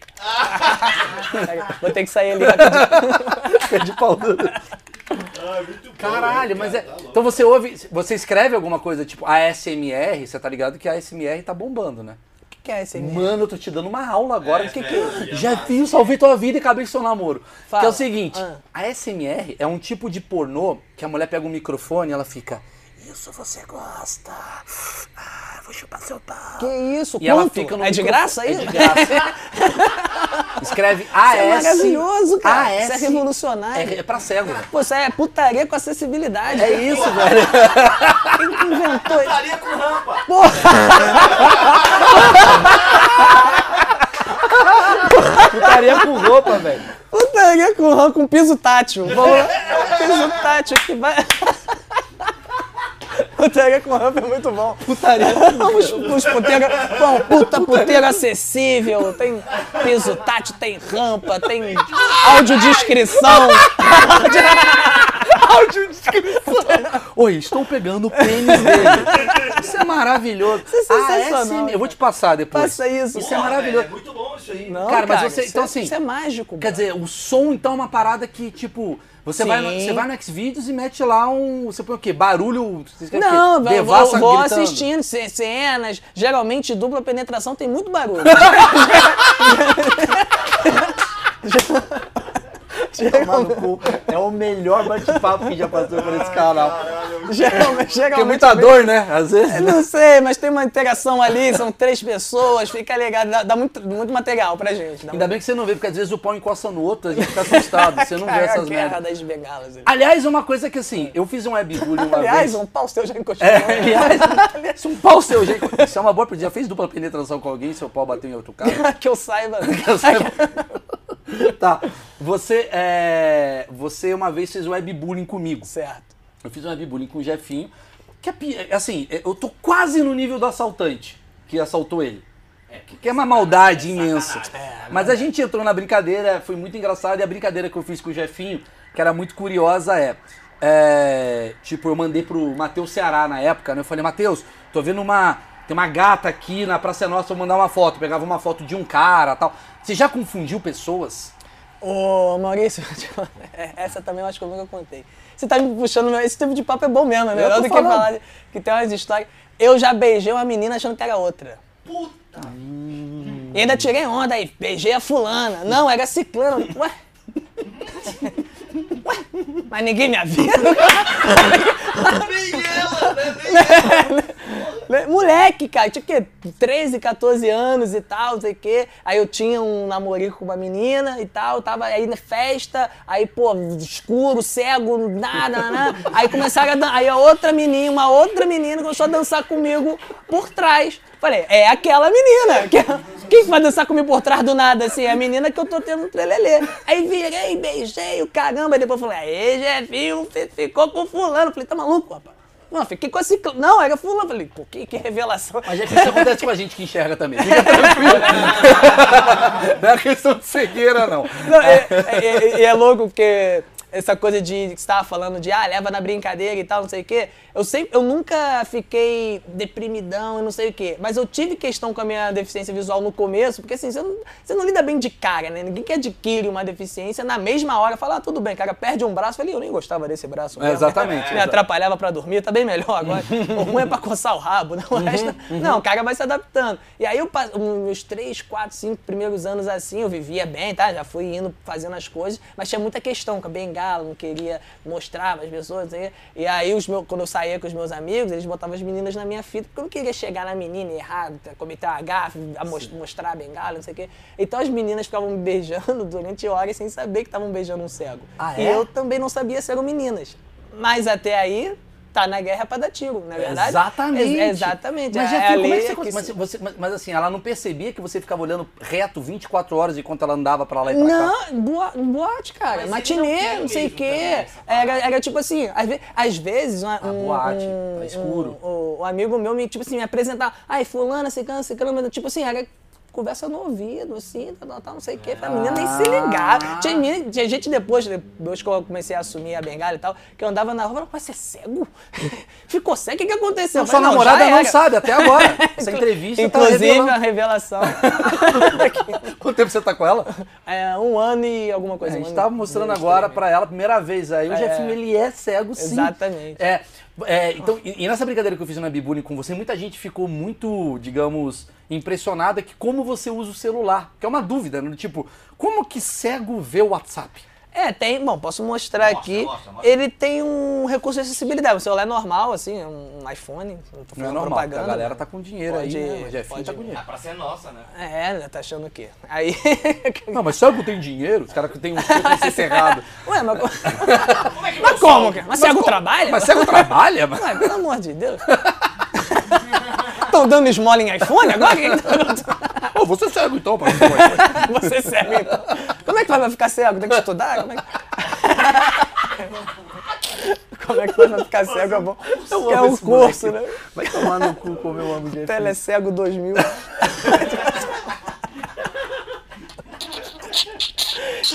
[laughs] Vou ter que sair ali rapidinho. Fica de pau duro. Ah, bom, Caralho, mas é. Tá. Então você ouve. Você escreve alguma coisa tipo ASMR, você tá ligado que a ASMR tá bombando, né? Que é esse aí? Mano, eu tô te dando uma aula agora. É, que é, que é Já massa. vi, salvei tua vida e acabei com seu namoro. Fala. Que é o seguinte, Ah. a ASMR é um tipo de pornô que a mulher pega um microfone e ela fica. Isso você gosta. Ah, vou chupar seu pau. Que isso? E ela Quanto? fica no É de graça aí? É de graça. [laughs] Escreve Isso AS. é maravilhoso, cara. AS. Isso é revolucionário. É, é pra cego. Pô, isso é putaria com acessibilidade. É isso, velho. Quem que inventou isso? Putaria com rampa. Putaria com roupa, velho. Putaria com rã com piso tátil. Vamos [laughs] piso tátil que vai. Putaria com rampa é muito bom. Putaria [laughs] Os, os puteiro, bom, puta puteiro acessível, tem piso tátil, tem rampa, tem audiodescrição. [laughs] Audiodescrição. Oi, estou pegando o pênis dele. Isso é maravilhoso. Isso é sensacional, ASMR. Eu vou te passar depois. Passa isso. Isso é maravilhoso. velho, É muito bom isso aí. Não, Cara, mas você- isso então é- assim, Isso é mágico. Quer bro. dizer, o som então é uma parada que, tipo, você, vai no, Sim. você vai no Xvideos e mete lá um. Você põe o quê? Barulho. você escreve o quê? Não, eu vou, Devassa vou assistindo ce- cenas. Geralmente, dupla penetração tem muito barulho. [laughs] [laughs] Tomar no cu. É o melhor bate-papo que já passou por esse canal. geralmente, Porque geralmente muita dor, né? Às vezes. Eu Não sei, mas tem uma interação ali, são três pessoas, fica legal, dá, dá muito, muito material pra gente. Ainda bem que você não vê, porque às vezes o pau encosta no outro, a gente fica assustado. Você não vê essas merdas. das bengalas. Aliás, uma coisa que assim, eu fiz um webbullying uma Aliás, vez. um pau seu já encostou. É, aliás, se um pau seu, gente. Isso é uma boa. Já fez dupla penetração com alguém, seu pau bateu em outro cara? [laughs] que eu saiba. [laughs] tá. Você, é, você uma vez fez webbullying comigo. certo. Eu fiz um webbullying com o Jefinho. Que é, pi- assim, eu tô quase no nível do assaltante que assaltou ele. Que é uma maldade imensa. Mas a gente entrou na brincadeira, foi muito engraçado. E a brincadeira que eu fiz com o Jefinho, que era muito curiosa, é. é, tipo, eu mandei pro Matheus Ceará na época, né? Eu falei, Matheus, tô vendo uma. Tem uma gata aqui na Praça Nossa, vou mandar uma foto. Pegava uma foto de um cara tal. Você já confundiu pessoas? Ô, Maurício, [laughs] é, essa também eu acho que eu nunca contei. Você tá me puxando, esse tipo de papo é bom mesmo, é melhor do que falando. falar que tem umas histórias. Eu já beijei uma menina achando que era outra. Puta. E ainda tirei onda aí, beijei a fulana. Não, era ciclana. Ué? Ué? [laughs] Mas ninguém me avisa. [laughs] Nem ela, né? Nem? Moleque, cara, tinha o quê? 13, 14 anos e tal, não sei o quê. Aí eu tinha um namorico com uma menina e tal, tava aí na festa, aí, pô, escuro, cego, nada, né? Aí começaram a dan- Aí a outra menina, uma outra menina começou a dançar comigo por trás. Falei, é aquela menina. Que... Quem que vai dançar comigo por trás do nada, assim? É a menina que eu tô tendo um trelelê. Aí virei, beijei o caramba, e depois falei, aí, Jefinho, você ficou com fulano. Falei, tá maluco, rapaz? Não, fiquei com esse. Não, era fulano. Falei, pô, que, que revelação. Mas já que isso acontece com a gente que enxerga também. Fica tranquilo. [laughs] não é questão de cegueira, não. Não, é, é- é- é louco porque essa coisa de que você tava falando de ah, leva na brincadeira e tal, não sei o quê. Eu sempre, eu nunca fiquei deprimidão e não sei o quê. Mas eu tive questão com a minha deficiência visual no começo, porque assim, você não, você não lida bem de cara, né? Ninguém que adquire uma deficiência na mesma hora fala, ah, tudo bem, cara, perde um braço. Eu falei, eu nem gostava desse braço. É, mesmo. exatamente, Me atrapalhava pra dormir, tá bem melhor agora. [laughs] o ruim é pra coçar o rabo, não, o resto- não, o cara vai se adaptando. E aí, eu, meus três, quatro, cinco primeiros anos assim, eu vivia bem, tá? Já fui indo, fazendo as coisas, mas tinha muita questão com a bengala, não queria mostrar para as pessoas. E aí, os meus, quando eu saía com os meus amigos, eles botavam as meninas na minha fita, porque eu não queria chegar na menina e errar, cometer uma gafe, a mos- mostrar a bengala, não sei o quê. Então, as meninas ficavam me beijando durante horas sem saber que estavam beijando um cego. Ah, E é? eu também não sabia se eram meninas. Mas até aí, tá na guerra pra dar tiro, não é verdade? Exatamente. Ex- exatamente. Mas, É já a como é que você, mas, se- você- mas- mas assim, ela não percebia que você ficava olhando reto 24 horas enquanto ela andava pra lá e pra cá? Não, boa, boate, cara. Mas Matinê, não não sei o quê. Era, era tipo assim, às, ve- às vezes. uma- um, boate, um- tá escuro. Um, um amigo meu me, tipo assim, me apresentava. Ai, fulana, ciclana, mas tipo assim, era conversa no ouvido, assim, tal, tal, não sei o quê. A menina nem se ligava. Tinha, menina- tinha gente depois, depois que eu comecei a assumir a bengala e tal, que eu andava na rua e falava, "Mas você é cego? [laughs] Ficou cego? O que, que aconteceu? Eu Sua falei, "Não, namorada não era." sabe até agora. [laughs] Essa entrevista tá Inclusive, a revelando. revelação. [laughs] Quanto tempo você tá com ela? É, um ano e alguma A coisa. um gente ano tava mostrando agora pra ela a primeira vez. Aí o É. Jefinho, ele é cego sim. Exatamente. É, é, então, e, e nessa brincadeira que eu fiz na Bibullying com você, muita gente ficou muito, digamos, impressionada que como você usa o celular. Que é uma dúvida, né? Tipo, como que cego vê o WhatsApp? É, tem. Bom, posso mostrar Mostra, aqui. mostra, mostra. Ele tem um recurso de acessibilidade. O celular é normal, assim, é um iPhone. Não tô Não é normal, propaganda. a galera tá com dinheiro Pode- aí, né? O Jefinho pode- tá com dinheiro. A praça é nossa, né? É, né? Tá achando o quê? Aí. [laughs] Não, mas cego tem dinheiro? Os caras que tem um preconceito errado. [laughs] Ué, mas. Como é que [laughs] Mas como? Mas cego trabalha? Mas cego trabalha, mano? Ué, pelo amor de Deus. Estão dando esmola em iPhone agora? [laughs] Ô, você é cego então, pai. [laughs] Você é cego, então. Como é que vai ficar cego? Tem que estudar? Como é que... [laughs] Como é que vai ficar cego? É bom. Eu é um curso, moleque. né? Vai tomar no cu como eu amo Jefinho. Telecego 2000.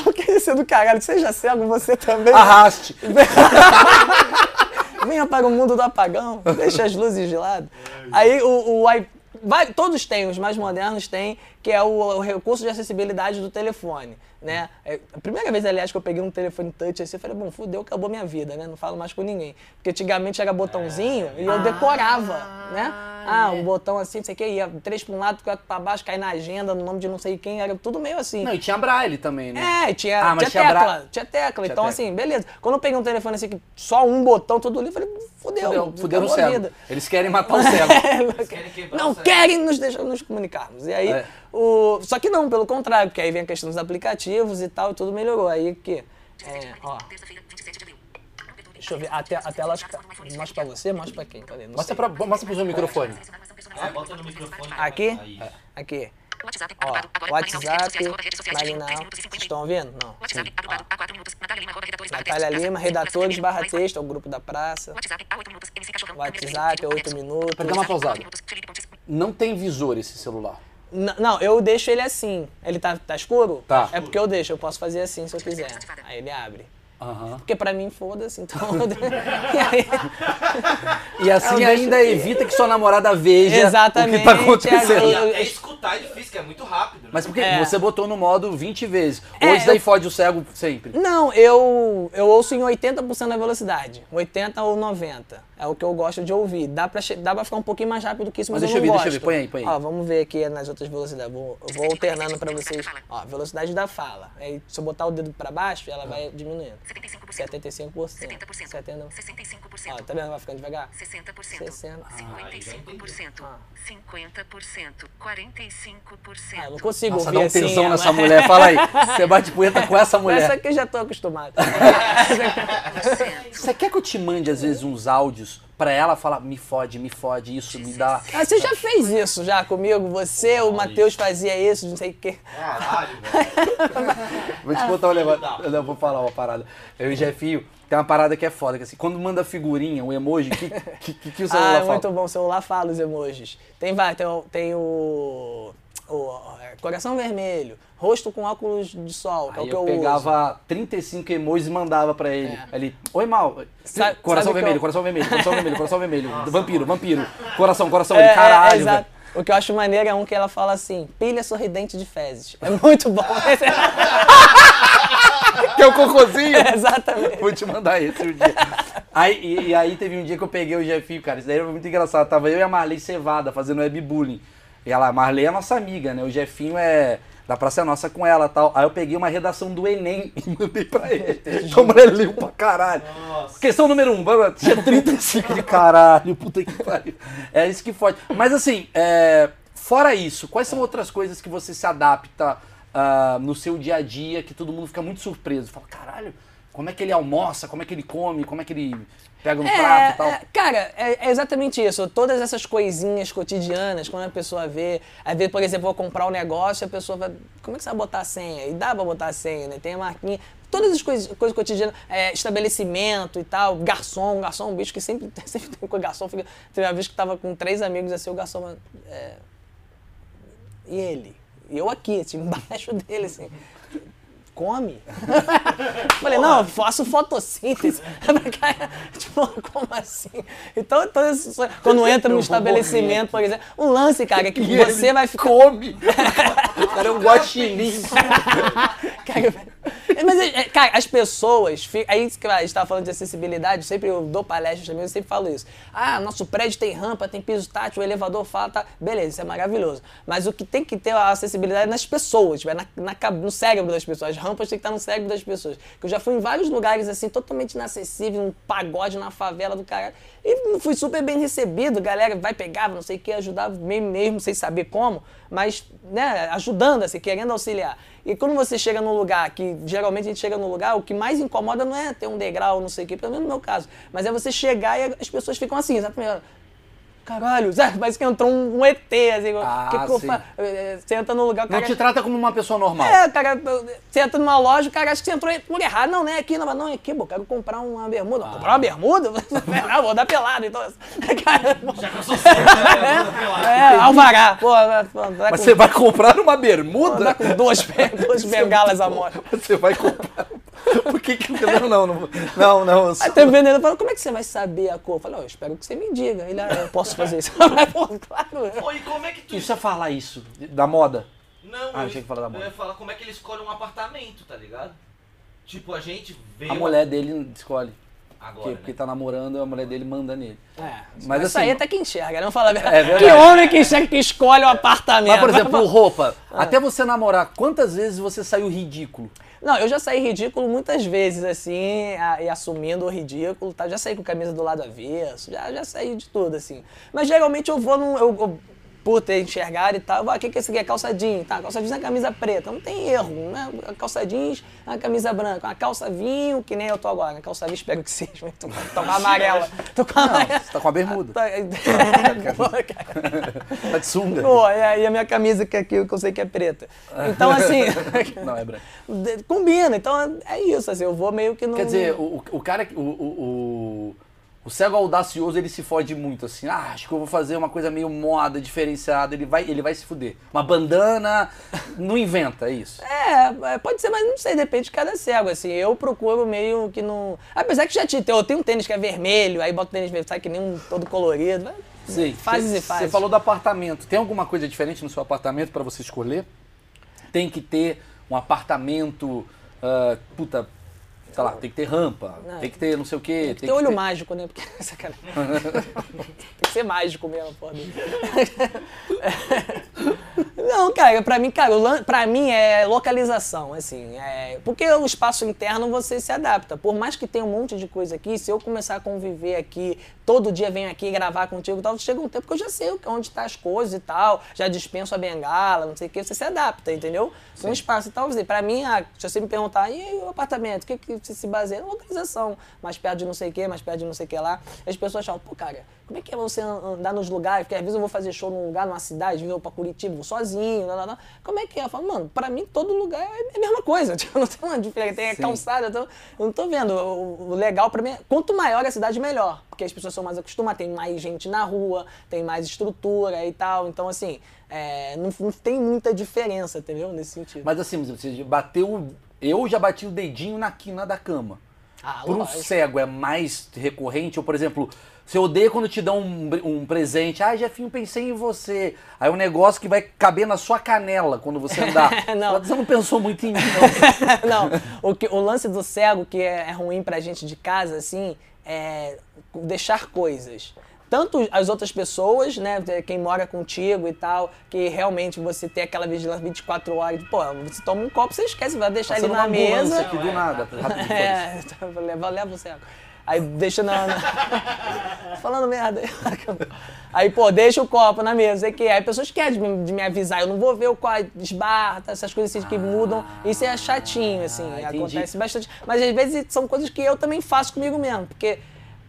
O que é isso do caralho? Seja cego você também. Arraste. O mundo do apagão, [laughs] deixa as luzes de lado. Aí o, o vai- todos têm, os mais modernos têm, que é o, o recurso de acessibilidade do telefone. Né? É, a primeira vez, aliás, que eu peguei um telefone touch assim, eu falei, bom, fudeu, acabou minha vida, né? Não falo mais com ninguém. Porque antigamente era botãozinho e eu decorava, né? Ah, um botão assim, não sei o que, ia três para um lado, quatro para baixo, cair na agenda, no nome de não sei quem, era tudo meio assim. Não, e tinha braille também, né? É, tinha, Ah, mas tinha tinha tecla, bra- tinha tecla. Tinha então, tecla. assim, beleza. Quando eu peguei um telefone assim, que só um botão, todo ali, eu falei, fudeu, Fudeu, fudeu no vida. Eles querem matar o [laughs] quebrar Não querem nos deixar nos comunicarmos. E aí, É. o... só que não, pelo contrário, porque aí vem a questão dos aplicativos e tal, e tudo melhorou. Aí que, é, ó, deixa eu ver, a, a tela acho que tá- mostra pra você, mostra pra quem? Cadê? Não Mostra, sei. pra, mostra pro seu microfone. É, bota no microfone. Aqui? Aí. Aqui. WhatsApp, Ó, agora, WhatsApp, redes sociais, arroba redes sociais, Marinal. 10 minutos 50. Estão ouvindo? Não. WhatsApp, agrupado, há 4 minutos, Natália Lima, arroba redatores, barra Natália texto, Lima, redatores barra texto, é o grupo da praça. WhatsApp, há 8 minutos, MC Cachorrão, WhatsApp, é 8 minutos. Pra dar uma pausada. Não tem visor esse celular. N- Não, eu deixo ele assim. Ele tá, tá escuro? Tá. É porque eu deixo, eu posso fazer assim se eu quiser. Aí ele abre. Aham. Porque pra mim, foda-se, então. [laughs] e aí, [laughs] E assim Eu deixo ainda aqui. evita que sua namorada veja Exatamente, o que tá acontecendo. E eu- até escutar é difícil, que é muito rápido. né? Mas porque É. você botou no modo 20 vezes. É, Ou isso daí eu- fode o cego sempre. Não, eu, eu ouço em 80% da velocidade. 80 ou 90. É o que eu gosto de ouvir. Dá pra, che- dá pra ficar um pouquinho mais rápido que isso, mas, Mas eu deixa não eu ver, deixa gosto. eu ver. Põe aí, põe aí. Ó, vamos ver aqui nas outras velocidades. Vou, eu vou alternando pra vocês. Ó, velocidade da fala. Aí, se eu botar o dedo pra baixo, ela vai diminuindo. 75%, 75%. 70%, 70%. 65%, Ó, tá vendo? Vai ficando devagar. 60%, 60. 55%, Ah. 50%, 45%. Ah, eu não consigo Nossa, ouvir dá um assim. tesão é, nessa mas- mulher. Fala aí. Você [laughs] bate punheta com essa mulher. Essa aqui eu já tô acostumado. Você quer que eu te mande, às vezes, uns áudios just pra ela falar, me fode, me fode, isso me dá. Ah, você já fez isso já comigo? Você, o Matheus fazia isso, não sei o quê. Caralho, [laughs] velho. Vou te contar um negócio. Eu não vou falar uma parada. Eu e o Jefinho, tem uma parada que é foda, que assim, quando manda figurinha, o emoji, que, que, que, que o celular Ah, é fala? muito bom. O celular fala os emojis. Tem, vai, tem, o- tem o, o é, coração vermelho, rosto com óculos de sol, que é Aí o que eu eu, pegava 35 emojis e mandava pra ele. É. Ele, oi mal. Sabe- coração sabe vermelho, eu- coração vermelho, coração vermelho, [laughs] coração vermelho. vampiro, vampiro. Coração, coração. É, é, caralho, é, exato. O que eu acho maneiro é um que ela fala assim, pilha sorridente de fezes. É muito bom. [laughs] Que é o cocôzinho. [laughs] Exatamente. Vou te mandar esse um dia. Aí, e, e aí teve um dia que eu peguei o Jefinho, cara. Isso daí foi muito engraçado. Tava eu e a Marley Cevada fazendo webbullying. E ela, a Marley é nossa amiga, né? O Jefinho é da Praça é Nossa com ela e tal. Aí eu peguei uma redação do Enem [laughs] e mandei pra ele. Então mulher leu pra caralho. Questão número um, tinha 35 de caralho, puta que pariu. É isso que fode. Mas assim, é, fora isso, quais são outras coisas que você se adapta ah, no seu dia a dia que todo mundo fica muito surpreso? Fala, caralho, como é que ele almoça, como é que ele come, como é que ele pega no prato e tal. É, cara, é, é exatamente isso. Todas essas coisinhas cotidianas, quando a pessoa vê, às vezes, por exemplo, vou comprar um negócio, a pessoa vai. Como é que você vai botar a senha? E dá pra botar a senha, né? Tem a marquinha. Todas as coisas, coisas cotidianas, é, estabelecimento e tal, garçom, garçom, é um bicho que sempre, [laughs] sempre tem com o garçom. Fica, teve uma vez que tava com três amigos assim, o garçom. É, e ele? E eu aqui, assim, [laughs] embaixo dele, assim. Come. [laughs] Falei, não, eu faço fotossíntese. [laughs] Tipo, como assim? Então, então quando [laughs] entra no estabelecimento, por exemplo, um lance, cara, que E você vai ficar. Come! cara é um guaxinim. Cara, mas, é, cara, as pessoas. Aí que a gente tava falando de acessibilidade, sempre eu dou palestras também, eu sempre falo isso. Ah, nosso prédio tem rampa, tem piso tátil, o elevador fala, tá. Beleza, isso é maravilhoso. Mas o que tem que ter a acessibilidade é nas pessoas, tipo, é na, na no cérebro das pessoas. As rampas tem que estar no cérebro das pessoas. Que eu já fui em vários lugares assim, totalmente inacessível, um pagode na favela do caralho. E fui super bem recebido, galera vai pegar, não sei o que, ajudava mesmo, mesmo sem saber como, mas né, ajudando, assim, querendo auxiliar. E quando você chega num lugar que geralmente a gente chega num lugar, o que mais incomoda não é ter um degrau, não sei o quê, pelo menos no meu caso, mas é você chegar e as pessoas ficam assim, exatamente. Caralho, sabe? parece que entrou um, um ET, assim. Ah, que que eu sim. fa- eh, Você entra num lugar, o Não cara... te trata como uma pessoa normal. É, cara, você entra numa loja, o cara acha que você entrou em lugar errado. Não, não é aqui, não, não é aqui, pô, quero comprar uma bermuda. Ah. Comprar uma bermuda? Não, [laughs] vou dar pelado, então. [laughs] Cara, Já que eu sou cedo, né? é, alvará. Pô, Mas com, você vai comprar uma bermuda? com duas, [laughs] duas bengalas a moto. Você vai comprar. [laughs] Por que que. Não, não, não. Não, não. eu sou- Aí tem um vendedor falando, como é que você vai saber a cor? Eu falei, ó, eu espero que você me diga. Ele, ah, eu posso fazer isso. [laughs] Eu Pô, claro. Pô, e como é que tu. Isso é falar isso, da moda. Não, Ah, eu, achei que falava da eu moda. ia falar como é que ele escolhe um apartamento, tá ligado? Tipo, a gente vê. A mulher dele escolhe. Agora. Porque, né? porque tá namorando, a mulher dele manda nele. É, Mas mas isso assim- aí até que enxerga, não fala a verdade. É verdade. Que homem que enxerga que escolhe o apartamento. Mas, por exemplo, roupa. Ah. Até você namorar, quantas vezes você saiu ridículo? Não, eu já saí ridículo muitas vezes, assim, a- e assumindo o ridículo, tá? Já saí com camisa do lado avesso, já, já saí de tudo, assim. Mas geralmente eu vou num. Eu, eu, por ter enxergado e tal, o que, que é isso aqui? É calça jeans, tá? Calça jeans é camisa preta, não tem erro, né? Calça jeans, a camisa branca, uma calça vinho, que nem eu tô agora, né? Calça vinho, espero que [laughs] seja, mas tô, tô com a amarela. Tô com a amarela. Você tá com a bermuda. Tá-. [laughs] [laughs] Tá de sunga. Pô, e a, a minha camisa que, aqui, que eu sei que é preta. Então, assim. Não, é branco. de- Combina, então é isso, assim, eu vou meio que no. Quer dizer, o, o- cara, que- o, o, o, o cego audacioso, ele se fode muito, assim, ah, acho que eu vou fazer uma coisa meio moda, diferenciada, ele vai, ele vai se fuder. Uma bandana, não inventa, é isso. É, pode ser, mas não sei, depende de cada cego, assim. Eu procuro meio que não. Apesar que já te, eu tenho um tênis que é vermelho, aí boto o tênis vermelho, sai que nem um todo colorido. vai- Sim. Fases e fases. Você falou do apartamento. Tem alguma coisa diferente no seu apartamento pra você escolher? Tem que ter um apartamento, ah, puta, sei lá, tem que ter rampa, Não. tem que ter não sei o quê. Tem, olho mágico, né? Porque. [laughs] Sacanagem. [laughs] tem que ser mágico mesmo, porra. [laughs] Cara, pra mim, cara, pra mim é localização, assim. É, porque o espaço interno você se adapta. Por mais que tenha um monte de coisa aqui, se eu começar a conviver aqui, todo dia venho aqui gravar contigo e tal, chega um tempo que eu já sei onde tá as coisas e tal, já dispenso a bengala, não sei o que, você se adapta, entendeu? Com o espaço e tal. Assim, pra mim, ah, se você me perguntar, e o apartamento, o que, que você se baseia? Na localização. Mais perto de não sei o que, mais perto de não sei o que lá. As pessoas falam, pô, cara, como é que é você an- andar nos lugares? Porque às vezes eu vou fazer show num lugar, numa cidade, vou pra Curitiba, vou sozinho, lá, lá, lá. Como é que é? Eu falo, mano, pra mim todo lugar é a mesma coisa. [laughs] Tipo, não tem uma diferença. Tem a Sim. calçada, então, eu não tô vendo. O, o legal pra mim é, quanto maior a cidade, melhor. Porque as pessoas são mais acostumadas, tem mais gente na rua, tem mais estrutura e tal. Então, assim, é, não, não tem muita diferença, entendeu? Nesse sentido. Mas assim, você bateu. Eu já bati o dedinho na quina da cama. Ah, Por um cego é mais recorrente, ou por exemplo, você odeia quando te dão um, um presente. Ah, Jefinho, pensei em você. Aí um negócio que vai caber na sua canela quando você andar. [laughs] Não. Você não pensou muito em mim, não. [laughs] não, o, que, o lance do cego que é, é ruim pra gente de casa, assim, é deixar coisas. Tanto as outras pessoas, né, quem mora contigo e tal, que realmente você tem aquela vigilância 24 horas, pô, você toma um copo, você esquece, vai deixar Passando ele na mesa. aqui do nada. [laughs] É, leva, leva o cego. Aí deixa na. na- Falando merda. [laughs] Aí, pô, deixa o copo na mesa, sei que. Aí pessoas querem de me, de me avisar, eu não vou ver o copo esbarra, tá, essas coisas assim que mudam. Isso é chatinho, assim, Ah, acontece bastante. Mas às vezes são coisas que eu também faço comigo mesmo, porque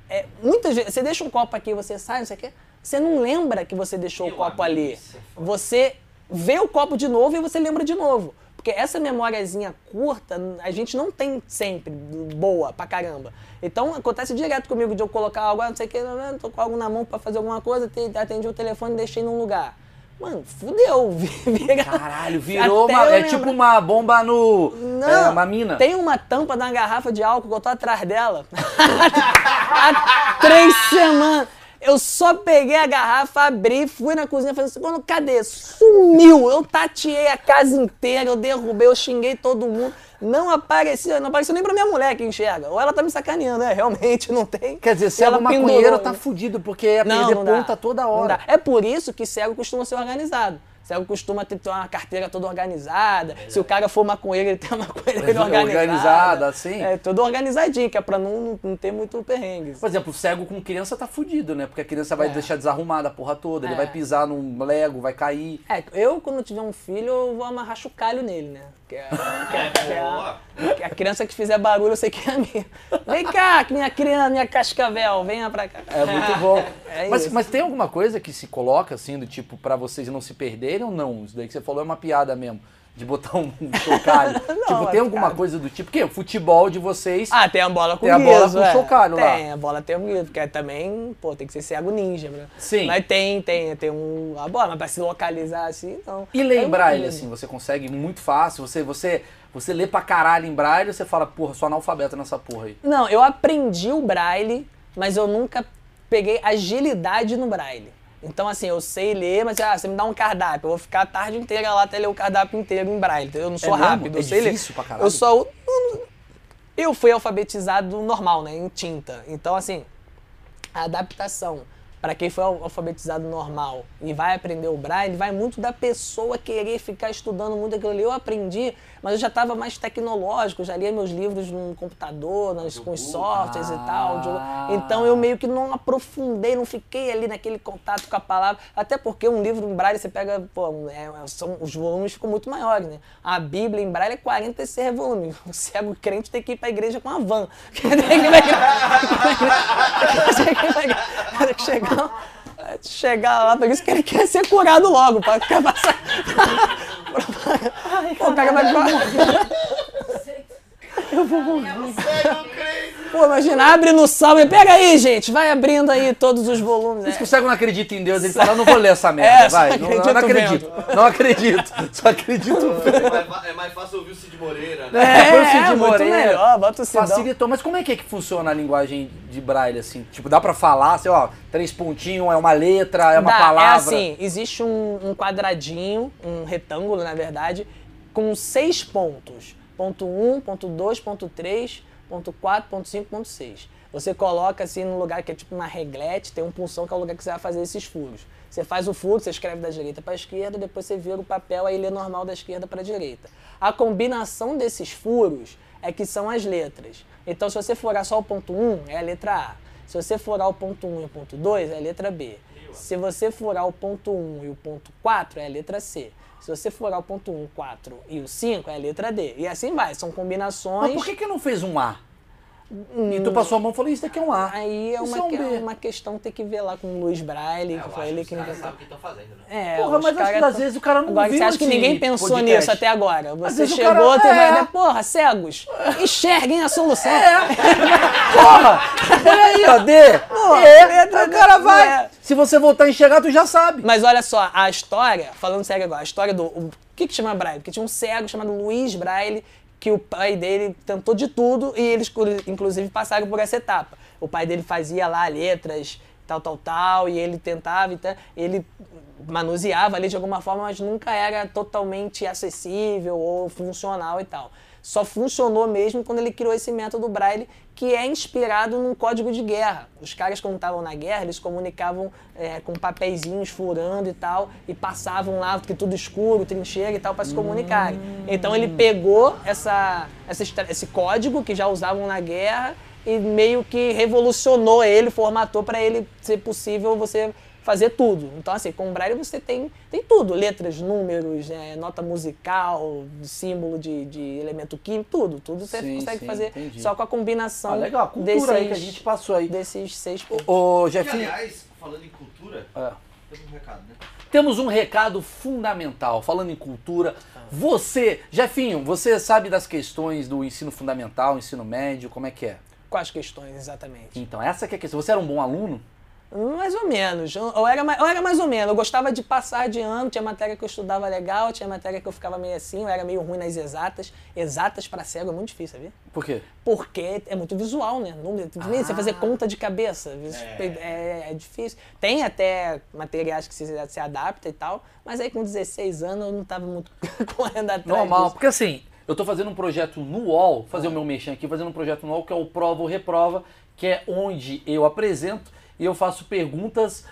é, muitas vezes, você deixa um copo aqui, você sai, não sei o quê, você não lembra que você deixou o copo ali. é. Você vê o copo de novo e você lembra de novo. Porque essa memóriazinha curta, a gente não tem sempre boa pra caramba. Então acontece direto comigo de eu colocar algo, ah, não sei o que, tô com algo na mão pra fazer alguma coisa, te- atendi o telefone e deixei num lugar. Mano, fudeu. [laughs] Vira- Caralho, virou uma. É tipo uma bomba no. Não, é, uma mina. Tem uma tampa uma garrafa de álcool que eu tô atrás dela. [laughs] Há três semanas. Eu só peguei a garrafa, abri, fui na cozinha, falei assim, "Mano, cadê? Sumiu! Eu tateei a casa inteira, eu derrubei, eu xinguei todo mundo. Não apareceu, não apareceu nem pra minha mulher que enxerga. Ou ela tá me sacaneando, né? Realmente não tem. Quer dizer, se E é uma pendurou, maconheiro, tá né? fudido, porque é Não, perder não dá. ponta toda hora. É por isso que cego costuma ser organizado. Cego costuma ter uma carteira toda organizada. Se o cara for maconheiro, ele tem uma maconheira organizada. Organizada, assim. É, tudo organizadinho, que é pra não, não, não ter muito perrengue. Por exemplo, o cego com criança tá fudido, né? Porque a criança vai É. deixar desarrumada a porra toda, ele É. vai pisar num lego, vai cair. É, eu quando tiver um filho, eu vou amarrar chocalho nele, né? Que é, que é- que é a, que a criança que fizer barulho, eu sei que é minha. Vem cá, minha criança, minha cascavel, venha pra cá. É muito bom. [laughs] É mas, mas tem alguma coisa que se coloca assim, do tipo, pra vocês não se perderem ou não? Isso daí que você falou é uma piada mesmo. De botar um chocalho. [laughs] tipo, é tem alguma piada. coisa do tipo. Porque o futebol de vocês. Ah, tem a bola com Tem a bola com é. chocalho lá. Tem, a bola tem o guiso, porque é também, pô, tem que ser cego ninja, né? Sim. Mas tem, tem, tem um, a bola, mas pra se localizar assim, não. E ler É em braille, um- assim, você consegue muito fácil. Você, você, você lê pra caralho em braille você fala, porra, sou analfabeto nessa porra aí. Não, eu aprendi o braille, mas eu nunca peguei agilidade no braille. Então, assim, eu sei ler, mas ah, você me dá um cardápio, eu vou ficar a tarde inteira lá até ler o cardápio inteiro em braille? Eu não sou mesmo? rápido, É eu sei ler. pra caralho? Eu sou. Eu fui alfabetizado normal, né? Em tinta. Então, assim, a adaptação para quem foi al- alfabetizado normal e vai aprender o braille, vai muito da pessoa querer ficar estudando muito aquilo ali. Eu aprendi, mas eu já estava mais tecnológico, já lia meus livros no computador, nas, com os softwares e tal. Ah. Então eu meio que não aprofundei, não fiquei ali naquele contato com a palavra. Até porque um livro em braille você pega, pô, é, são, os volumes ficam muito maiores, né? A Bíblia em braille é 46 volumes. [laughs] O cego crente tem que ir para a igreja com a van. [laughs] tem que pra- [laughs] tem que chegar, chegar lá, por isso que ele quer ser curado logo, para ficar passar. Pô, o cara vai. Pô, imagina, abre no salmo e pega aí, gente, vai abrindo aí todos os volumes. Se É. o cego não acredita em Deus, ele fala, não vou ler essa [laughs] merda, É, vai. Não, não, acredito acredito. Não acredito. Só acredito. É mais fácil ouvir o Cid Moreira, É, né? põe o Cid É, muito Moreira. melhor, bota o Sidão. Facilitou. Mas como é que, é que funciona a linguagem de braille, assim? Tipo, dá pra falar, assim, ó, três pontinhos, é uma letra, é uma Dá, palavra. É assim, existe um, um quadradinho, um retângulo, na verdade, com seis pontos. Ponto 1, ponto 2, ponto 3, ponto 4, ponto 5, ponto 6. Você coloca assim num lugar que é tipo uma reglete, tem um punção que é o lugar que você vai fazer esses furos. Você faz o furo, você escreve da direita para a esquerda, depois você vira o papel, aí lê normal da esquerda para a direita. A combinação desses furos é que são as letras. Então, se você furar só o ponto 1, é a letra A. Se você furar o ponto 1 e o ponto 2, é a letra B. Se você furar o ponto 1 e o ponto 4, é a letra C. Se você furar o ponto 1, 4 e o 5, é a letra D. E assim vai, são combinações. Mas por que, que não fez um A? E tu passou a mão e falou, isso daqui é um A. Aí é uma, é um que- uma questão ter que ver lá com o Luiz Braille, Eu que foi ele os que caras inventou. sabem o que estão fazendo, né? É, Porra, mas acho que às vezes o cara não Agora, viu você acha que ninguém pensou podcast. nisso até agora? Você chegou, cara- teve é. porra, cegos, [laughs] enxerguem a solução. Porra! Olha aí, ó, D. é, letra o cara vai. é. Se você voltar a enxergar, tu já sabe. Mas olha só, a história, falando sério agora, a história do. O que, que chama Braille? Porque tinha um cego chamado Luiz Braille, que o pai dele tentou de tudo e eles, inclusive, passaram por essa etapa. O pai dele fazia lá letras, tal, tal, tal, e ele tentava, e tal, ele manuseava ali de alguma forma, mas nunca era totalmente acessível ou funcional e tal. Só funcionou mesmo quando ele criou esse método Braille, que é inspirado num código de guerra. Os caras, quando estavam na guerra, eles comunicavam é, com papeizinhos furando e tal, e passavam lá, que tudo escuro, trincheira e tal, para se comunicarem. Então ele pegou essa, essa esse código que já usavam na guerra e meio que revolucionou ele, formatou para ele ser possível você fazer tudo. Então, assim, com o Braille você tem, tem tudo. Letras, números, é, nota musical, símbolo de, de elemento químico, tudo. Tudo você Sim, consegue sim, fazer entendi. só com a combinação Ah, legal, a cultura desses, aí que a gente passou aí. desses seis pontos. Ô, Que, Jefinho, aliás, falando em cultura, é, temos um recado, né? temos um recado fundamental. Falando em cultura, você, Jefinho, você sabe das questões do ensino fundamental, ensino médio, como é que é? Quais questões, exatamente? Então, essa que é a questão. Você era um bom aluno? Mais ou menos. Ou era, mais- ou era mais ou menos. Eu gostava de passar de ano, tinha matéria que eu estudava legal, tinha matéria que eu ficava meio assim, eu era meio ruim nas exatas. Exatas pra cego é muito difícil, sabia? Por quê? Porque é muito visual, né? Número- Você fazer conta de cabeça é, é difícil. Tem até materiais que se, se adapta e tal, mas aí com 16 anos eu não tava muito [laughs] correndo atrás Normal, disso. porque assim, eu tô fazendo um projeto no UOL, fazer o meu mexer aqui, fazendo um projeto no UOL que é o Prova ou Reprova, que é onde eu apresento e eu faço perguntas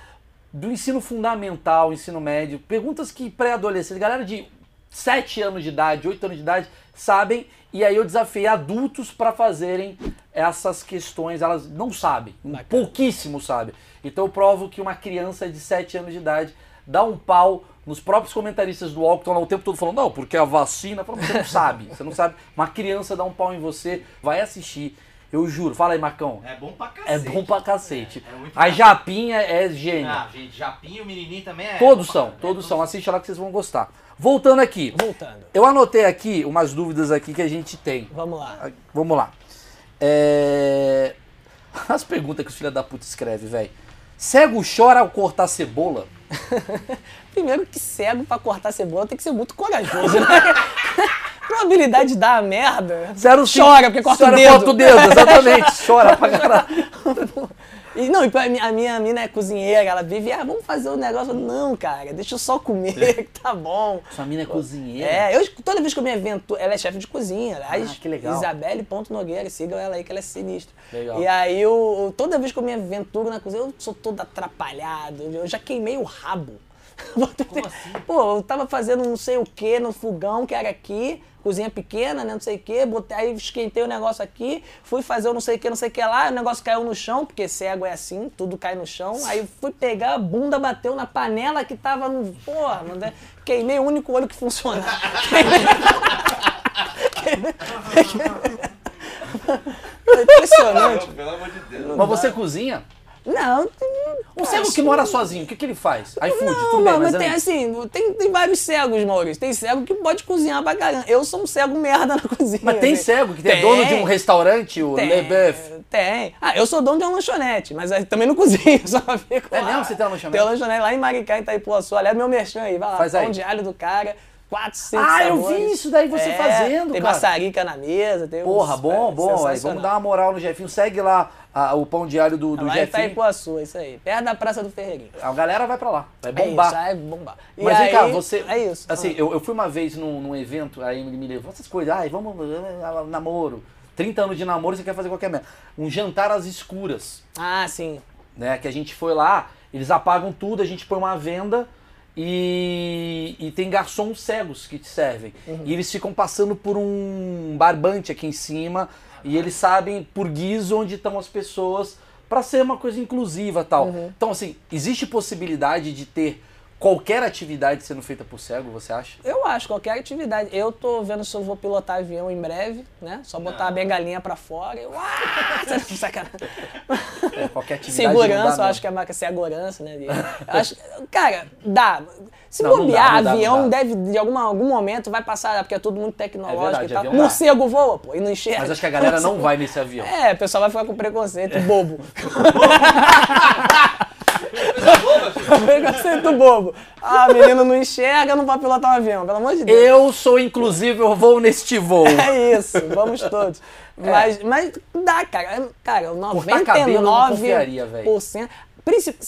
do ensino fundamental, ensino médio, perguntas que pré-adolescentes, galera de 7 anos de idade, 8 anos de idade, sabem, e aí eu desafiei adultos para fazerem essas questões, elas não sabem, pouquíssimo sabem. Então eu provo que uma criança de 7 anos de idade dá um pau nos próprios comentaristas do UOL que estão lá o tempo todo falando, não, porque a vacina, você não sabe, você não sabe. Uma criança dá um pau em você, vai assistir. Eu juro, fala aí, Marcão. É bom pra É cacete. bom pra cacete. É, é a. Japinha é gênio. Ah, gente, Japinha e o menininho também é. todos são, pra- todos é, são. Assiste lá que vocês vão gostar. Voltando aqui. Voltando. Eu anotei aqui umas dúvidas aqui que a gente tem. Vamos lá. Vamos lá. É... [laughs] As perguntas que os filhos da puta escrevem, velho. Cego chora ao cortar cebola? [laughs] Primeiro que cego pra cortar cebola tem que ser muito corajoso, [laughs] né? Probabilidade de dar a merda. Zero. Chora, porque corta o Chora, dedo. corta o dedo, exatamente. [laughs] Chora pra caralho. E, não, e a minha mina é cozinheira, ela vive, ah, vamos fazer o negócio. Não, cara, deixa eu só comer, que [laughs] tá bom. Sua mina é cozinheira. É, eu, toda vez que eu me aventuro, ela é chefe de cozinha, aliás, Ah, que legal. Isabelle ponto Nogueira, sigam ela aí que ela é sinistra. Legal. E aí, eu, toda vez que eu me aventuro na cozinha, eu sou todo atrapalhado, eu já queimei o rabo. [laughs] Como assim? Pô, eu tava fazendo não sei o que no fogão, que era aqui, cozinha pequena, né, não sei o que, botei, aí esquentei o negócio aqui, fui fazer o não sei o que, não sei o que lá, o negócio caiu no chão, porque cego é assim, tudo cai no chão, aí fui pegar, a bunda bateu na panela que tava no... Porra, mano, né, queimei o único olho que funcionava. Foi [laughs] [laughs] impressionante. Pelo amor de Deus. Mas você cozinha? Não, Um cego que mora sozinho, o que, que ele faz? iFood, Não, tudo bem, mano, mas, tem antes- assim, tem, tem vários cegos, Maurício. Tem cego que pode cozinhar pra caramba. Eu sou um cego merda na [laughs] cozinha. Mas tem assim. cego que é dono de um restaurante, o Tem, Le Beuf. Tem. Ah, eu sou dono de uma lanchonete, mas também não [laughs] cozinho, só fico É lá. mesmo? Você tem uma lanchonete? Tem uma lanchonete lá em Maricá, em Itaipuaçu. Aliás, meu merchan aí, vai lá. Faz aí. Pão de alho do cara, 4, 5 Ah, eu vi isso daí você É, fazendo, Tem cara. maçarica na mesa, tem Porra, uns- bom, é, bom. Aí, vamos dar uma moral no Jefinho. Segue lá ah, o pão diário do, do Lá em Jefinho. Itaipuaçu, isso aí. Perto da Praça do Ferreirinho. A galera vai pra lá, vai É bombar. isso, aí bombar. E Mas vem cá, aí- você. É isso. Assim, Ah. eu, eu fui uma vez num, num evento, aí ele me levou essas coisas. Ai, vamos. ah, namoro. 30 anos de namoro, você quer fazer qualquer merda. Um jantar às escuras, Ah, sim. né? Que a gente foi lá, eles apagam tudo, a gente põe uma venda e, e tem garçons cegos que te servem. E eles ficam passando por um barbante aqui em cima e eles sabem por guiso onde estão as pessoas para ser uma coisa inclusiva tal. Então, assim, existe possibilidade de ter qualquer atividade sendo feita por cego, você acha? Eu acho, qualquer atividade. Eu tô vendo se eu vou pilotar avião em breve, né? Só botar a bengalinha pra fora e eu... Ah! [laughs] Sacanagem. É, qualquer atividade. Segurança, eu acho que a marca é segurança, né? Acho, cara, dá. Se Não, não bobear, dá, não dá, não avião dá. deve, de alguma, algum momento, vai passar, porque é tudo muito tecnológico verdade, e tal. dá. Morcego voa, pô, e não enxerga. Mas acho que a galera não [laughs] vai nesse avião. É, o pessoal vai ficar com preconceito bobo. [laughs] preconceito bobo. Ah, menino não enxerga, não pode pilotar um avião, pelo amor de Deus. Eu sou inclusive, eu vou neste voo. É isso, vamos todos. É. Mas, mas dá, cara. Cara, Cortar cabelo eu não confiaria, velho. 99%. Princip-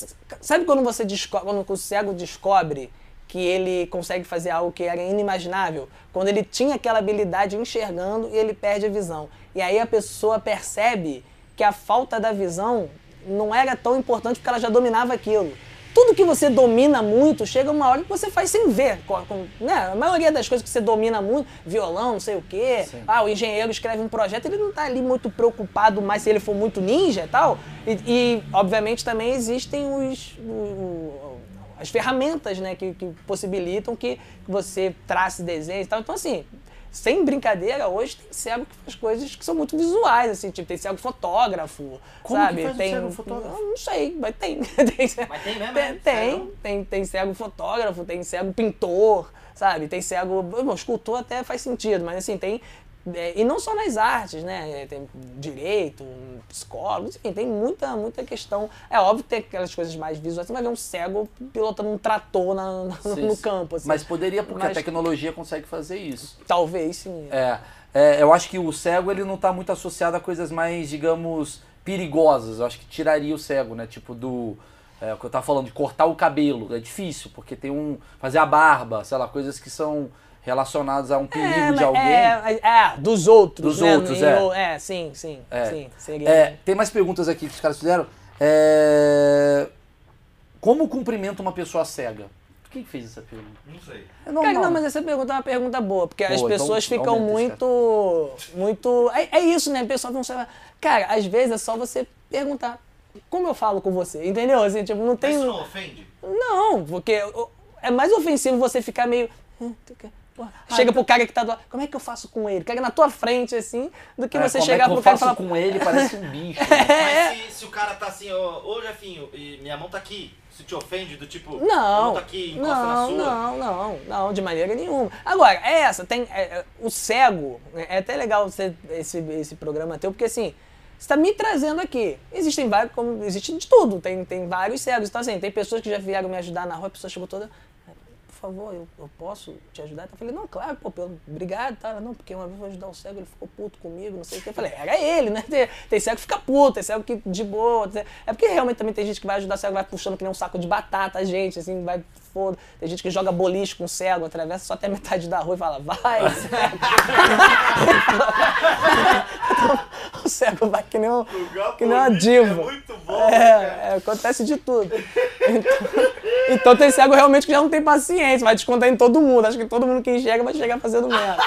Sabe quando você descobre, quando o cego descobre que ele consegue fazer algo que era inimaginável? Quando ele tinha aquela habilidade enxergando e ele perde a visão. E aí a pessoa percebe que a falta da visão não era tão importante porque ela já dominava aquilo. Tudo que você domina muito, chega uma hora que você faz sem ver. Né? A maioria das coisas que você domina muito, violão, não sei o quê. Ah, o engenheiro escreve um projeto, ele não tá ali muito preocupado mais se ele for muito ninja e tal. E, e, obviamente, também existem os. as ferramentas né, que, que possibilitam que você trace desenhos e tal. Então, assim, sem brincadeira, hoje tem cego que faz coisas que são muito visuais, assim, tipo, tem cego fotógrafo, Como que sabe? faz o tem, cego fotógrafo? Não sei, mas tem. [laughs] tem Mas tem mesmo, Tem, é? tem, tem, tem cego fotógrafo, tem cego pintor, sabe? Tem cego. Bom, escultor até faz sentido, mas assim, tem. É, e não só nas artes, né? É, Tem direito, um psicólogo, enfim, tem muita, muita questão. É óbvio que tem aquelas coisas mais visuais, você vai ver um cego pilotando um trator na- na- Sim, no sim. campo. Assim. Mas poderia, porque a Mas- tecnologia consegue fazer isso. Talvez sim. É, é, eu acho que o cego ele não está muito associado a coisas mais, digamos, perigosas. Eu acho que tiraria o cego, né? Tipo do. É, o que eu tava falando, de cortar o cabelo. É difícil, porque tem um. fazer a barba, sei lá, coisas que são relacionadas a um perigo É, de alguém. É, é, dos outros. Dos né? outros, é. É, sim, sim. É. sim seria. É, tem mais perguntas aqui que os caras fizeram. É, Como cumprimenta uma pessoa cega? Quem fez essa pergunta? Não sei. É normal. Cara, não, mas essa pergunta é uma pergunta boa, porque as Boa, então pessoas ficam aumenta esse muito. Muito. É, é isso, né? O pessoal não sabe. Cara, às vezes é só você perguntar. Como eu falo com você? Entendeu? Assim, tipo, não tem. isso não ofende? Não, porque é mais ofensivo você ficar meio. Porra, Chega pro cara que tá do lado, como é que eu faço com ele? Cara na tua frente, assim, do que É, você chegar é que pro cara e faço falar. com ele, parece um bicho. [laughs] É. Mas se, se o cara tá assim, ó, ô Jefinho, e minha mão tá aqui, se te ofende, do tipo, minha Não, mão tá aqui, encosta na não, sua. não, não, não, de maneira nenhuma. Agora, é essa, tem é, é, o cego, né, é até legal você, esse, esse programa teu, porque assim, você tá me trazendo aqui. Existem vários, como existe de tudo, tem, tem vários cegos. Então assim, tem pessoas que já vieram me ajudar na rua, a pessoa chegou toda, favor, eu, eu posso te ajudar? Eu falei, não, claro, pô, pelo, obrigado, tá? Não, porque uma vez eu vou ajudar o cego, ele ficou puto comigo, não sei o que. Eu falei, era ele, né? Tem, tem cego que fica puto, tem cego que de boa. É porque realmente também tem gente que vai ajudar cego, vai puxando que nem um saco de batata, a gente, assim, vai foda. Tem gente que joga boliche com cego, atravessa só até a metade da rua e fala, vai, [laughs] cego. Então, [laughs] o cego vai que nem, um, que nem uma diva. É muito bom. É, é, acontece de tudo. Então, então tem cego realmente que já não tem paciência, vai descontar em todo mundo. Acho que todo mundo que enxerga vai chegar fazendo merda.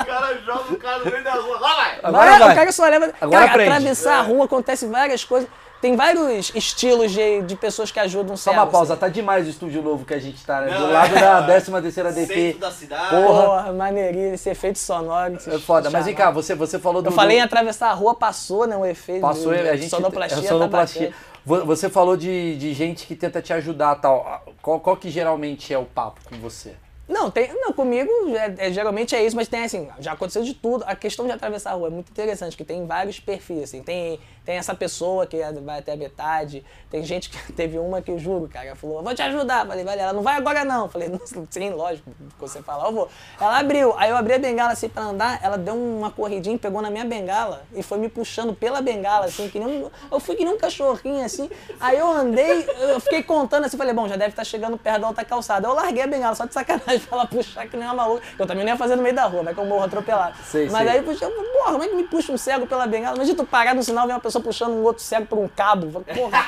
O cara joga o cara no meio da rua, lá vai! Agora Vai, vai. O cara só leva. Agora cara, aprende. atravessar a rua acontece várias coisas. Tem vários estilos de, de pessoas que ajudam o Só uma pausa, assim. tá demais o estúdio novo que a gente tá, né? Do Não, lado é. da 13 terceira DP. Centro da cidade. Porra. Porra, maneirinho, esse efeito sonoro. É foda, mas vem cá, você, você falou do. Eu falei em do- atravessar a rua, passou, né? O efeito. Passou, de, a gente. sonoplastia. é, tá sonoplastia. Vo- você falou de, de gente que tenta te ajudar tal. Qual, qual que geralmente é o papo com você? Não, tem, não, comigo é- é- geralmente é isso, mas tem assim, já aconteceu de tudo. A questão de atravessar a rua é muito interessante, que tem vários perfis, assim. Tem, tem essa pessoa que vai até a metade, tem gente que [laughs] teve uma que eu juro, cara, ela falou, vou te ajudar. Falei, vale, ela não vai agora não. Falei, "Não, [laughs] sim, lógico, você falar, eu vou. Ela abriu, aí eu abri a bengala assim pra andar, ela deu uma corridinha, pegou na minha bengala e foi me puxando pela bengala, assim, que nem um, eu fui que nem um cachorrinho, assim. Aí eu andei, eu fiquei contando assim, falei, bom, já deve estar chegando perto da outra calçada. Eu larguei a bengala só de sacanagem [laughs] pra ela puxar que nem uma maluca. Eu também não ia fazer no meio da rua, vai que eu morro atropelado. Sei, Mas sei. aí, puxa, porra, como é que me puxa um cego pela bengala? Imagina tu parar no sinal e ver uma pessoa puxando um outro cego por um cabo. Porra,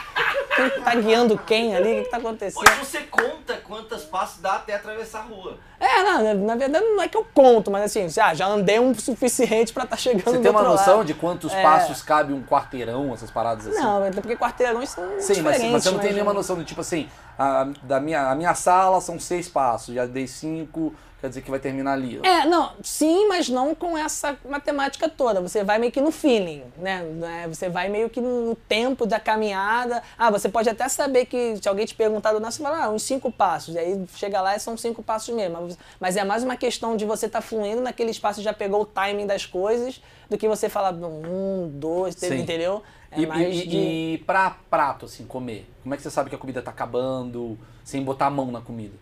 quem tá guiando quem ali? O que, tá acontecendo? Hoje você conta quantas passos dá até atravessar a rua. É, não, na, verdade não é que eu conto, mas assim, ah, já andei um suficiente pra estar chegando Você tem uma outro noção lado. de quantos É. passos cabe um quarteirão, essas paradas assim? Não, até porque quarteirões são Sim, mas diferentes. você não tem mas- nenhuma noção de tipo assim, a, da minha, a minha sala são seis passos, já dei cinco, quer dizer que vai terminar ali. É, não, sim, mas não com essa matemática toda. Você vai meio que no feeling, né? Né? Você vai meio que no tempo da caminhada. Ah, você pode até saber que se alguém te perguntar do nosso, você fala, ah, uns cinco passos. E aí chega lá e são cinco passos mesmo. Mas- é mais uma questão de você estar fluindo naquele espaço, já pegou o timing das coisas, do que você falar um, dois, três, Sim. entendeu? É e, mais e, de... e pra prato, assim, comer? Como é que você sabe que a comida tá acabando, sem botar a mão na comida?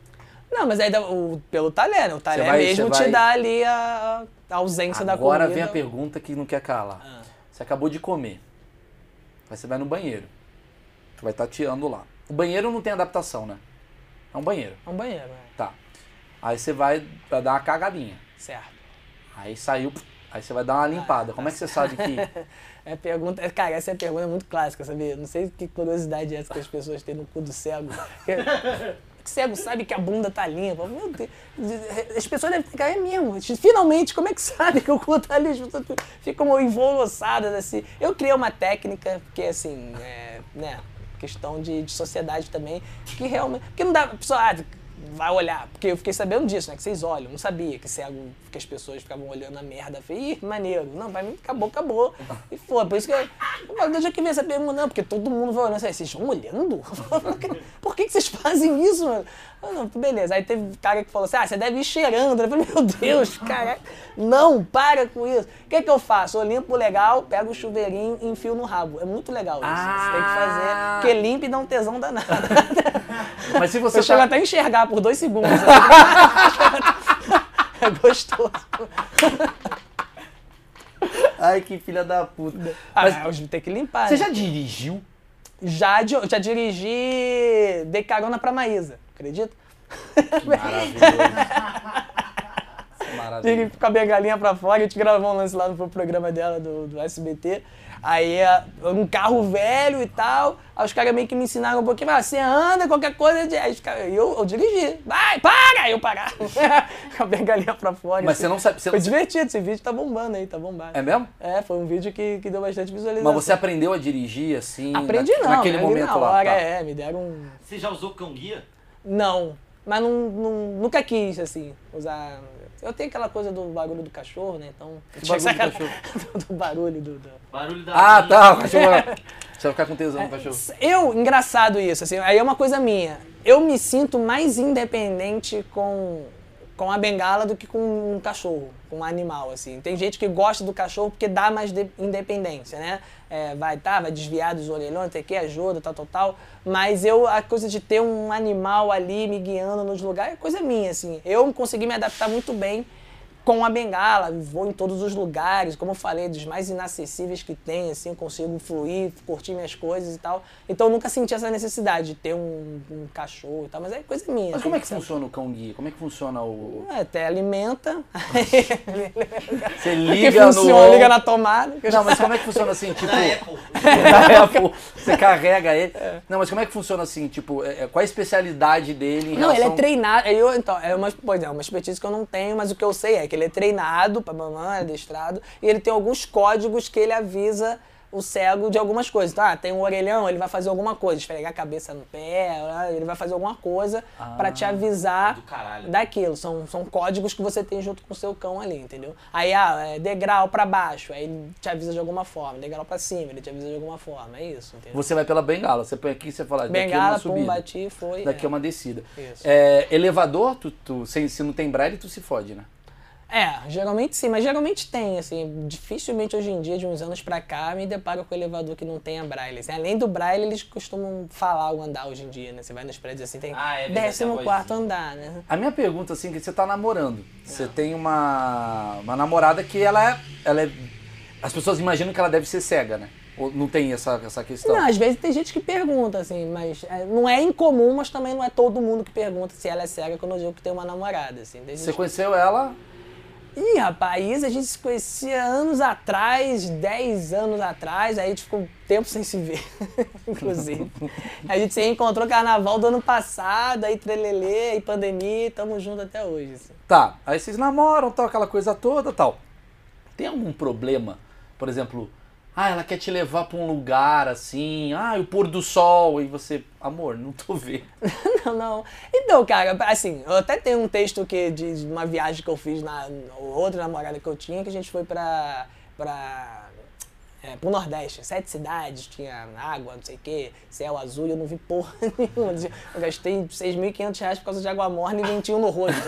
Não, mas aí o, pelo talher, né? O talher vai- mesmo você te vai- dá ali a, a ausência da comida. Agora vem a pergunta que não quer calar. Ah. Você acabou de comer. Aí você vai no banheiro. Vai estar tirando lá. O banheiro não tem adaptação, né? É um banheiro. É um banheiro, né? Tá. Aí você vai vai dar uma cagadinha. Certo. Aí saiu. Aí você vai dar uma limpada. Como é que você sabe que. [laughs] É pergunta, é, cara, essa é pergunta muito clássica, sabia? Não sei que curiosidade é essa que as pessoas têm no cu do cego. [laughs] Cego sabe que a bunda tá limpa. Meu Deus. As pessoas devem ficar, é mesmo. Finalmente, como é que sabe que o cu tá limpo? Ficam envolossadas assim. Eu criei uma técnica, porque assim, é, né, questão de, de sociedade também, que realmente. Porque não dá. A pessoa, ah, vai olhar, porque eu fiquei sabendo disso, né? Que vocês olham, não sabia que cego, que as pessoas ficavam olhando a merda. Falei, ih, maneiro. Não, pra mim acabou, acabou. E foi, por isso que eu, Eu eu que essa pergunta, não, porque todo mundo vai olhando vocês estão olhando? [laughs] Por que, que vocês fazem isso, mano? Eu, não, beleza. Aí teve cara que falou assim, ah, você deve ir cheirando. Eu falei, [laughs] meu Deus, cara, não, para com isso. O que que eu faço? Eu limpo legal, pego o chuveirinho e enfio no rabo. É muito legal isso. Você tem que fazer, Ah. porque limpa e dá um tesão danado. [laughs] Mas se você chega tá... até a enxergar por dois segundos. [laughs] é gostoso. Ai, que filha da puta. Ah, Mas tem que limpar. você né? já dirigiu? Já, já dirigi, dei carona pra Maísa, acredita? Maravilhoso. Maravilhoso. Com a bengalinha pra fora, a gente gravou um lance lá no programa dela do, do SBT. Aí, é, um carro velho e tal, aí os caras meio que me ensinaram um pouquinho, ah, você anda, qualquer coisa, de- aí os caras- eu, eu dirigi, vai, para! Aí eu parar, [laughs] com a bengalinha pra fora. Mas assim. você não sabe... Você Foi não... divertido, esse vídeo tá bombando aí, tá bombado. É mesmo? É, foi um vídeo que, que deu bastante visualização. Mas você aprendeu a dirigir assim? Aprendi na- não, Naquele momento na lá. hora, tá. é, me deram um... Você já usou cão guia? Não, mas não, não- nunca quis, assim, usar... Eu tenho aquela coisa do barulho do cachorro, né, então... Que barulho do cachorro? [laughs] do, barulho do... do- Barulho da Ah, tá. O cachorro... Você vai [laughs] ficar com tesão no cachorro. Eu, engraçado isso, assim, aí é uma coisa minha. Eu me sinto mais independente com, com a bengala do que com um cachorro, com um animal, assim. Tem gente que gosta do cachorro porque dá mais de- independência, né? É, vai, tá, vai desviar dos orelhões, tem que ajuda, tal, tal, tal. Mas eu, a coisa de ter um animal ali me guiando nos lugares é coisa minha, assim. Eu consegui me adaptar muito bem com a bengala, vou em todos os lugares, como eu falei, dos mais inacessíveis que tem, assim, eu consigo fluir, curtir minhas coisas e tal. Então eu nunca senti essa necessidade de ter um, um cachorro e tal, mas é coisa minha. Mas assim, como é que sabe? funciona o cão guia? Como é que funciona o... É, até alimenta, [laughs] Você que liga funciona, no... liga na tomada. Não, mas como é que funciona assim, [laughs] tipo... Da [laughs] Apple. Você carrega ele. É. Não, mas como é que funciona assim? Tipo, é- é- qual a especialidade dele em Não, ele relação... é treinado. Eu, então, é uma, pois é, uma expertise que eu não tenho, mas o que eu sei é que ele é treinado para mamãe, é adestrado, e ele tem alguns códigos que ele avisa o cego de algumas coisas. Então, ah, tem um orelhão, ele vai fazer alguma coisa, esfregar a cabeça no pé, ah, ele vai fazer alguma coisa pra te avisar caralho. daquilo. São, são códigos que você tem junto com o seu cão ali, entendeu? Aí, ah, é degrau pra baixo, aí ele te avisa de alguma forma. Degrau pra cima, ele te avisa de alguma forma. É isso, entendeu? Você vai pela bengala, você põe aqui e você fala, daqui é Bengala, uma pum, subida. bati, foi. Daqui é é. uma descida. Isso. É, elevador, tu, tu, se, se não tem braille, tu se fode, né? É, geralmente sim, mas geralmente tem, assim, dificilmente hoje em dia, de uns anos pra cá, me deparo com elevador que não tenha braille. assim. além do braille, eles costumam falar o andar hoje em dia, né? Você vai nos prédios assim, tem Ah, é décimo a quarto andar, né? A minha pergunta, assim, que você tá namorando. Você tem uma, uma namorada que ela é, ela é... As pessoas imaginam que ela deve ser cega, né? Ou não tem essa, essa questão? Não, às vezes tem gente que pergunta, assim, mas é, não é incomum, mas também não é todo mundo que pergunta se ela é cega quando eu digo que tem uma namorada, assim. Você conheceu ela... Ih, rapaz, a gente se conhecia anos atrás, 10 anos atrás, aí a gente ficou um tempo sem se ver, [laughs] inclusive. A gente se reencontrou carnaval do ano passado, aí trelelê, aí pandemia, tamo junto até hoje. assim. Tá, aí vocês namoram, tal, aquela coisa toda, tal. Tem algum problema? Por exemplo, ah, ela quer te levar pra um lugar assim, ah, o pôr do sol, e você, amor, não tô vendo. [laughs] Não, não. Então, cara, assim, eu até tenho um texto que, de uma viagem que eu fiz na outra namorada que eu tinha, que a gente foi pra. pra é, pro Nordeste, sete cidades, tinha água, não sei o quê, céu azul, e eu não vi porra [laughs] nenhuma. Eu gastei 6.500 reais por causa de água morna e ventinho no rosto. [laughs]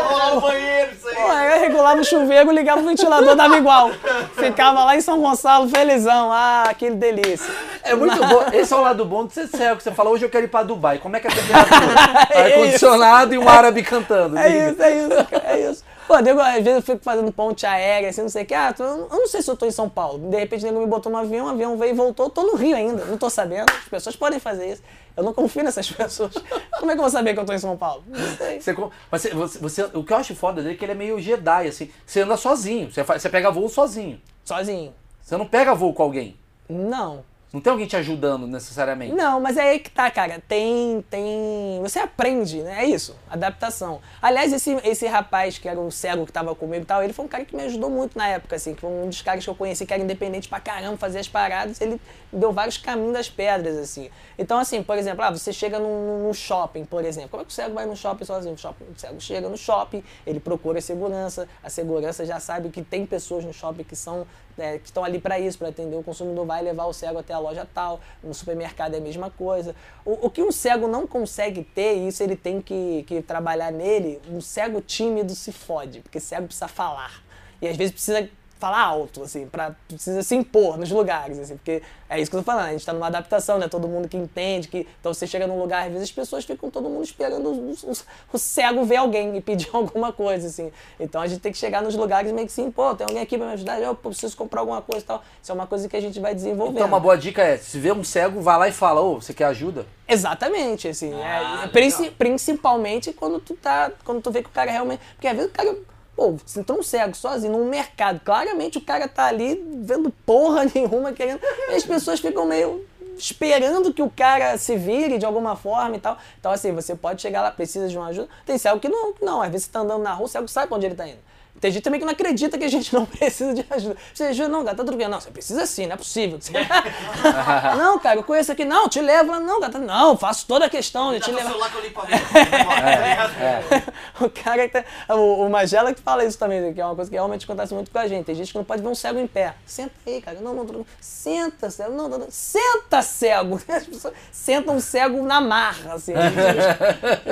Eu no banheiro, isso aí. Pô, eu regulava o chuveiro, ligava o ventilador, dava igual. Ficava lá em São Gonçalo, felizão. Ah, que delícia. É muito bom. [laughs] Esse é o lado bom de ser cego, que você fala, hoje eu quero ir pra Dubai. Como é que é a temperatura? É Ar-condicionado e um árabe cantando. É isso, é isso, é isso. Pô, nego, às vezes eu fico fazendo ponte aérea, assim, não sei o que. Ah, eu não sei se eu tô em São Paulo. De repente o nego me botou no avião, o avião veio e voltou, eu tô no Rio ainda. Não tô sabendo. As pessoas podem fazer isso. Eu não confio nessas [laughs] pessoas. Como é que eu vou saber que eu tô em São Paulo? Não sei. Você, mas você, você- o que eu acho foda dele é que ele é meio Jedi, assim. Você anda sozinho, você, você pega voo sozinho. Sozinho. Você não pega voo com alguém. Não. Não tem alguém te ajudando necessariamente. Não, mas é aí que tá, cara. Tem. tem. Você aprende, né? É isso. Adaptação. Aliás, esse, esse rapaz que era o cego que tava comigo e tal, ele foi um cara que me ajudou muito na época, assim, que foi um dos caras que eu conheci que era independente pra caramba, fazia as paradas, ele deu vários caminhos das pedras, assim. Então, assim, por exemplo, ah, você chega num, shopping, por exemplo. Como é que o cego vai no shopping sozinho? O, shopping, o cego chega no shopping, ele procura segurança, a segurança já sabe que tem pessoas no shopping que são é, que estão ali para isso, para atender o consumidor, vai levar o cego até a loja tal, no supermercado é a mesma coisa. O, o que um cego não consegue ter, e isso ele tem que, que trabalhar nele, um cego tímido se fode, porque cego precisa falar. E às vezes precisa falar alto, assim, pra, precisa se impor nos lugares, assim, porque é isso que eu tô falando, a gente tá numa adaptação, né, todo mundo que entende, que, então você chega num lugar, às vezes as pessoas ficam todo mundo esperando o, o, o cego ver alguém e pedir [laughs] alguma coisa, assim, então a gente tem que chegar nos lugares e meio que se impor, tem alguém aqui pra me ajudar, eu preciso comprar alguma coisa e tal, isso é uma coisa que a gente vai desenvolvendo. Então uma boa dica é, se vê um cego, vai lá e fala, ô, você quer ajuda? Exatamente, assim, Ah, é, legal. princi- principalmente quando tu tá, quando tu vê que o cara realmente, porque às vezes o cara Pô, se entrou um cego sozinho num mercado, claramente o cara tá ali vendo porra [laughs] nenhuma, querendo. E as pessoas ficam meio esperando que o cara se vire de alguma forma e tal. Então, assim, você pode chegar lá, precisa de uma ajuda. Tem cego que não, não. Às vezes você tá andando na rua, o cego sabe pra onde ele tá indo. Tem gente também que não acredita que a gente não [laughs] precisa de ajuda. Você ajuda, não, cara, tá tudo bem. Não, você precisa sim, não é possível. [laughs] não, cara, eu conheço aqui. Não, te levo. Não, tá- não, faço toda a questão de Dá te teu levar. celular que eu limpo a minha. [laughs] O cara que tá, o, o Magela que fala isso também, que é uma coisa que realmente acontece muito com a gente. Tem gente que não pode ver um cego em pé. Senta aí, cara. Não, não, não. Senta, cego. Não, não, não. Senta, cego. As pessoas sentam um cego na marra, assim.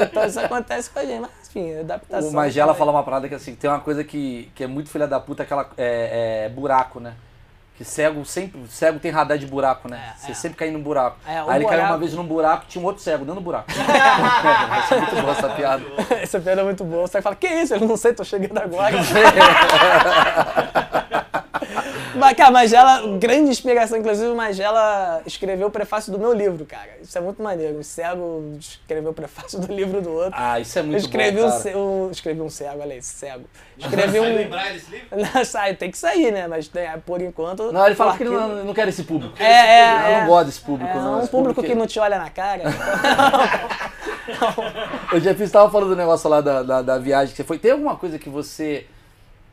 Então isso acontece com a gente. Mas, enfim, adaptação. O Magela também. fala uma parada que assim, tem uma coisa que, que é muito filha da puta, aquela é, é, buraco, né? Que cego sempre. Cego tem radar de buraco, né? É, Você é. sempre cai num buraco. É, Aí ele caiu buraco- uma vez num buraco, tinha um outro cego dentro do buraco. [laughs] Essa é muito boa essa piada. [laughs] Essa piada é muito boa. Você fala, que isso? Eu não sei, tô chegando agora. [laughs] Mas, cara, Magela, grande inspiração. Inclusive, o Magela escreveu o prefácio do meu livro, cara. Isso é muito maneiro. O cego escreveu o prefácio do livro do outro. Ah, isso é Eu muito escrevi, bom, um, cara. um- escrevi um cego, olha aí, cego. Escrevi Vai um. lembrar desse livro? [laughs] Não, sai, tem que sair, né? Mas tem- por enquanto. Não, ele fala o que não, não quer esse público. É, é, Eu é. não gosto desse público, É, não. um Esse público que não te olha na cara. Eu já fiz, tava falando do negócio lá da, da, da viagem que você foi. Tem alguma coisa que você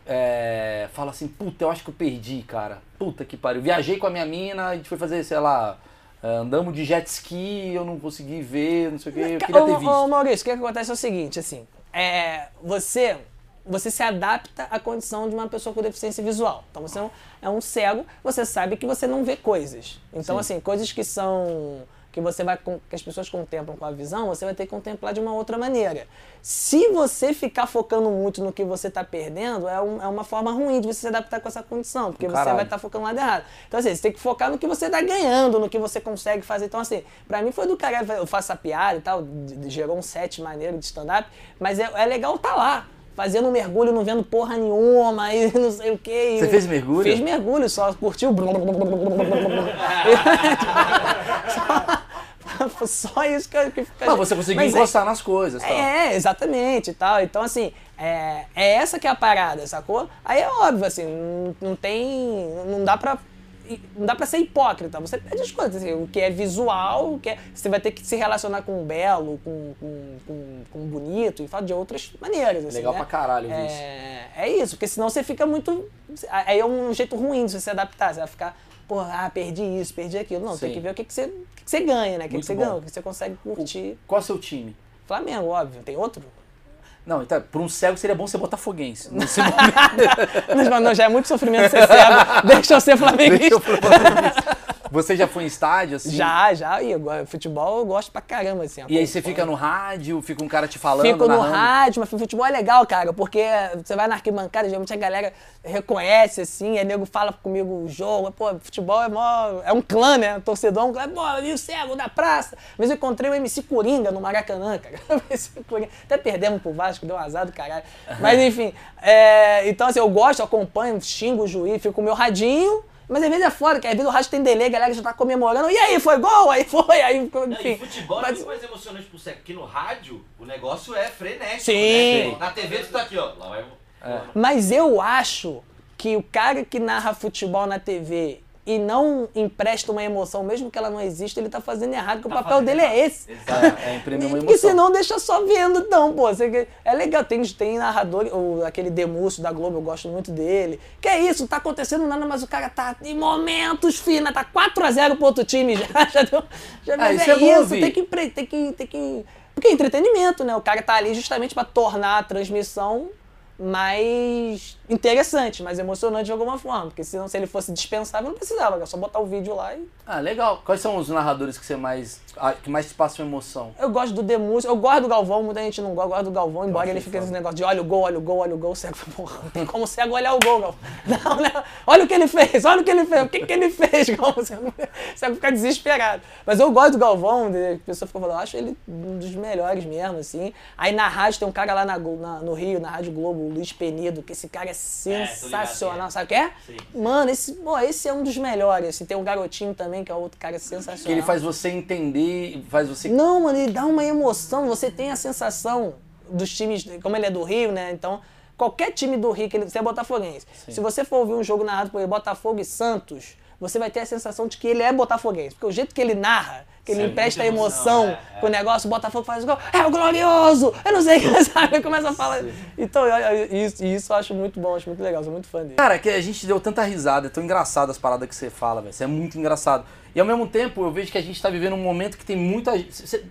é, fala assim, puta, eu acho que eu perdi, cara. Puta que pariu. Viajei com a minha mina, a gente foi fazer, sei lá, é, andamos de jet ski, eu não consegui ver, não sei o que, eu queria ter Ô, ô, visto. Maurício, o que acontece é o seguinte, assim, é, você, você se adapta à condição de uma pessoa com deficiência visual. Então você é um, é um cego, você sabe que você não vê coisas. Então, Sim. assim, coisas que são que você vai que as pessoas contemplam com a visão, você vai ter que contemplar de uma outra maneira. Se você ficar focando muito no que você está perdendo, é, um- é uma forma ruim de você se adaptar com essa condição, porque você Caralho. vai estar focando no lado errado. Então, assim, você tem que focar no que você tá ganhando, no que você consegue fazer. Então, assim, pra mim foi do cara, eu faço a piada e tal, de- de- gerou um set maneiro de stand-up, mas é, é legal estar lá. Fazendo um mergulho, não vendo porra nenhuma, e [laughs] não sei o quê. e- Você fez mergulho? Fiz mergulho, só curtiu. [laughs] só, [laughs] [laughs] só isso que, que fica. Não, você conseguiu Mas é- encostar nas coisas, tal. é, exatamente e tal. Então, assim, é, é essa que é a parada, sacou? Aí é óbvio, assim, não, não tem. Não dá pra. Não dá pra ser hipócrita, você pede as coisas, assim, o que é visual, o que é, você vai ter que se relacionar com o belo, com, com, com, com o bonito e fala de outras maneiras. Assim, Legal né? pra caralho ver isso. é, é isso, porque senão você fica muito. Aí é um jeito ruim de você se adaptar, você vai ficar, pô, ah, perdi isso, perdi aquilo. Não, tem Sim. que ver o que, que, você, o que, que você ganha, né? O que, que você bom. ganha, o que você consegue curtir. Qual é o seu time? Flamengo, óbvio. Tem outro? Não, então, pra um cego seria bom ser botafoguense. [laughs] Nesse momento, Mas, mas não, já é muito sofrimento ser cego. [laughs] Deixa eu ser flamenguista. deixa eu falar Você já foi em estádio, assim? Já, já. E agora, futebol eu gosto pra caramba, assim. E aí você fica no rádio, fica um cara te falando, Fico no narrando. rádio, mas futebol é legal, cara, porque você vai na arquibancada, geralmente a galera reconhece, assim, aí nego fala comigo o jogo, pô, futebol é mó, é um clã, né? Torcedor é um clã, pô, vi o cego da praça. Mas eu encontrei o MC Coringa no Maracanã, cara. [laughs] O MC Coringa. Até perdemos pro Vasco, deu um azar do caralho. Mas enfim, é, então assim, eu gosto, acompanho, xingo o juiz, fico com o meu radinho. Mas às vezes é foda, que às vezes o rádio tem delay, a galera já tá comemorando. E aí, foi gol? Aí foi, aí, Não, enfim. e futebol é Mas- muito mais emocionante pro cego, porque no rádio o negócio é frenético. Sim. Né? Na TV tu tá aqui, ó. Lá vai. Mas eu acho que o cara que narra futebol na TV e não empresta uma emoção, mesmo que ela não exista, ele tá fazendo errado, porque Tá o papel dele é errado. esse. Exato. É, é imprimir [laughs] uma Porque emoção. senão deixa só vendo, então, pô. Você, é legal, tem, tem narrador, o, aquele Demúcio da Globo, eu gosto muito dele. Que é isso, não tá acontecendo nada, mas o cara tá em momentos finos, tá 4x0 pro outro time já. [laughs] Já, deu, já mas isso é, é isso, tem que, tem que. Tem que. Porque é entretenimento, né? O cara tá ali justamente pra tornar a transmissão mais interessante, mais emocionante de alguma forma. Porque senão, se ele fosse dispensável, não precisava, era só botar o vídeo lá e Ah, legal. Quais são os narradores que você mais. ah, que mais te passam emoção? Eu gosto do Demúcio, eu gosto do Galvão, muita gente não gosta, eu gosto do Galvão, embora ele fique nesse negócio de olha o gol, olha o gol, olha o gol, cego, [laughs] porra, não tem como cego olhar o gol, Galvão. [laughs] Não, não, olha o que ele fez, olha o que ele fez, o que, que ele fez, [laughs] Galvão, cego, cego fica desesperado. Mas eu gosto do Galvão, a pessoa fica falando, eu acho ele um dos melhores mesmo, assim. Aí na rádio tem um cara lá na, na- no Rio, na Rádio Globo, o Luiz Penido, que esse cara é sensacional, quem é. sabe o que é? Sim. Mano, esse, pô, esse é um dos melhores, assim. Tem um garotinho também, que é outro cara sensacional. Que ele faz você entender, faz você. Não, mano, ele dá uma emoção. Você tem a sensação dos times, como ele é do Rio, né? Então, qualquer time do Rio, que ele, você é botafoguense. Se você for ouvir um jogo narrado por ele, Botafogo e Santos, você vai ter a sensação de que ele é botafoguense. Porque o jeito que ele narra, que ele empresta emoção, emoção, é, é. com o negócio, o Botafogo faz o gol, é o glorioso! Eu não sei o [laughs] que, sabe? Começa a falar. Então, eu- eu- isso, isso eu acho muito bom, acho muito legal, sou muito fã dele. Cara, que a gente deu tanta risada, é tão engraçado as paradas que você fala, velho. Isso é muito engraçado. E ao mesmo tempo, eu vejo que a gente tá vivendo um momento que tem muita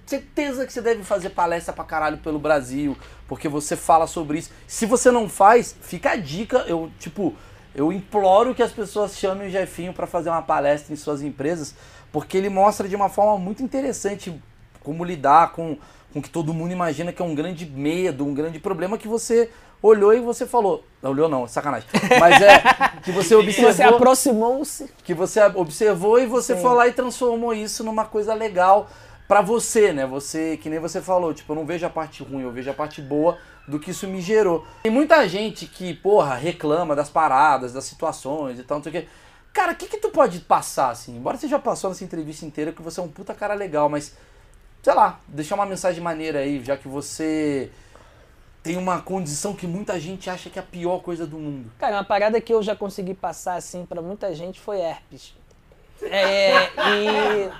Certeza que você deve fazer palestra pra caralho pelo Brasil, porque você fala sobre isso. Se você não faz, fica a dica. Eu, tipo, eu imploro que as pessoas chamem o Jefinho pra fazer uma palestra em suas empresas, porque ele mostra de uma forma muito interessante como lidar com com que todo mundo imagina que é um grande medo, um grande problema que você olhou e você falou. Não olhou não, sacanagem. Mas é que você [laughs] Você observou, aproximou-se. que você observou e você Sim. foi lá e transformou isso numa coisa legal pra você, né? Você, que nem você falou, tipo, eu não vejo a parte ruim, eu vejo a parte boa do que isso me gerou. Tem muita gente que, porra, reclama das paradas, das situações e tal, não sei o quê. Cara, o que que tu pode passar, assim? Embora você já passou nessa entrevista inteira que você é um puta cara legal, mas sei lá, deixar uma mensagem maneira aí, já que você tem uma condição que muita gente acha que é a pior coisa do mundo. Cara, uma parada que eu já consegui passar assim pra muita gente foi herpes. É, e.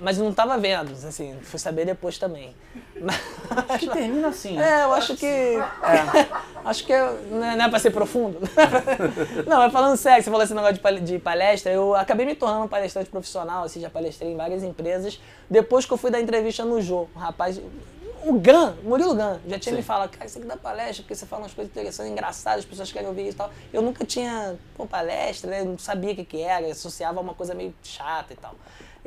Mas não tava vendo, assim, fui saber depois também. [laughs] Mas- Acho que termina assim? É, eu acho que. acho que é- não é, não é pra ser profundo. [laughs] não, mas falando sério, você falou esse negócio de pal- de palestra, eu acabei me tornando um palestrante profissional, assim, já palestrei em várias empresas. Depois que eu fui dar entrevista no Jô, um rapaz. O Gan, Murilo Gan, já tinha Sim. me falado, cara, você que dá palestra, porque você fala umas coisas interessantes, engraçadas, as pessoas querem ouvir isso e tal. Eu nunca tinha, pô, palestra, né? Não sabia o que, que era, associava a uma coisa meio chata e tal.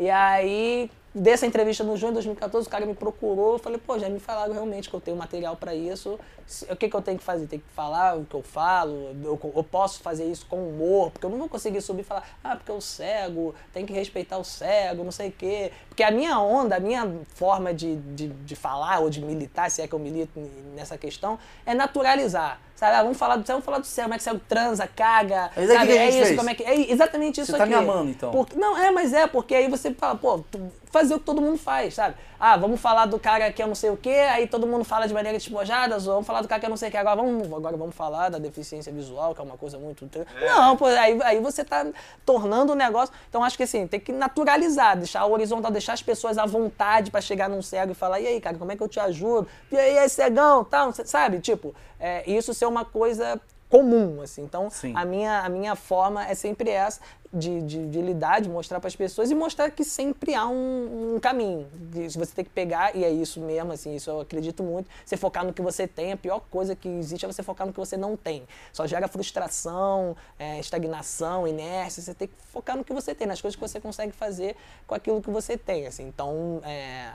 E aí, dessa entrevista no junho de 2014, o cara me procurou, eu falei, pô, já me falaram realmente que eu tenho material pra isso. O que, que eu tenho que fazer? Tem que falar o que eu falo, eu, eu posso fazer isso com humor, porque eu não vou conseguir subir e falar, ah, porque o cego, tem que respeitar o cego, não sei o quê. Porque a minha onda, a minha forma de, de, de falar ou de militar, se é que eu milito nessa questão, é naturalizar. Sabe, ah, vamos falar do céu, vamos falar do céu, como é que o céu transa, caga, o sabe? que que a é isso, fez? como é que. É exatamente isso Você tá aqui. me amando, então. Por- não, é, mas é, porque aí você fala, pô, fazer o que todo mundo faz, sabe? Ah, vamos falar do cara que eu não sei o quê, aí todo mundo fala de maneira despojada, ou vamos falar do cara que eu não sei o quê, agora vamos, agora vamos falar da deficiência visual, que é uma coisa muito. Não, pô, aí, aí você tá tornando o negócio. Então acho que assim, tem que naturalizar, deixar o horizontal, deixar as pessoas à vontade pra chegar num cego e falar, e aí, cara, como é que eu te ajudo? E aí, aí cegão, tal, sabe? Tipo, é, isso ser uma coisa comum, assim. Então, Sim. a minha, a minha forma é sempre essa de, de, de lidar, de mostrar para as pessoas e mostrar que sempre há um, um caminho. Se você tem que pegar, e é isso mesmo, assim, isso eu acredito muito, você focar no que você tem, a pior coisa que existe é você focar no que você não tem. Só gera frustração, é, estagnação, inércia, você tem que focar no que você tem, nas coisas que você consegue fazer com aquilo que você tem, assim. Então, é,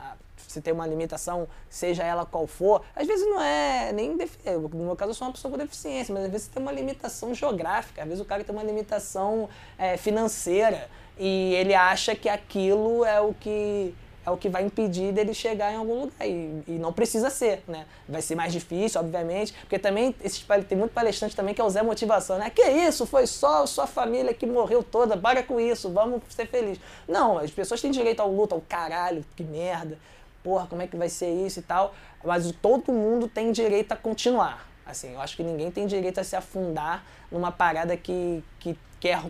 se tem uma limitação, seja ela qual for, às vezes não é nem. defi- No meu caso, eu sou uma pessoa com deficiência, mas às vezes tem uma limitação geográfica, às vezes o cara tem uma limitação é, financeira e ele acha que aquilo é o que. É o que vai impedir dele chegar em algum lugar. E, e não precisa ser, né? Vai ser mais difícil, obviamente. Porque também esses, tem muito palestrante também que é o Zé Motivação, né? Que isso? Foi só sua família que morreu toda. Para com isso, vamos ser felizes. Não, as pessoas têm direito ao luto, ao caralho, que merda porra, como é que vai ser isso e tal. Mas todo mundo tem direito a continuar. Assim, eu acho que ninguém tem direito a se afundar numa parada que, que quer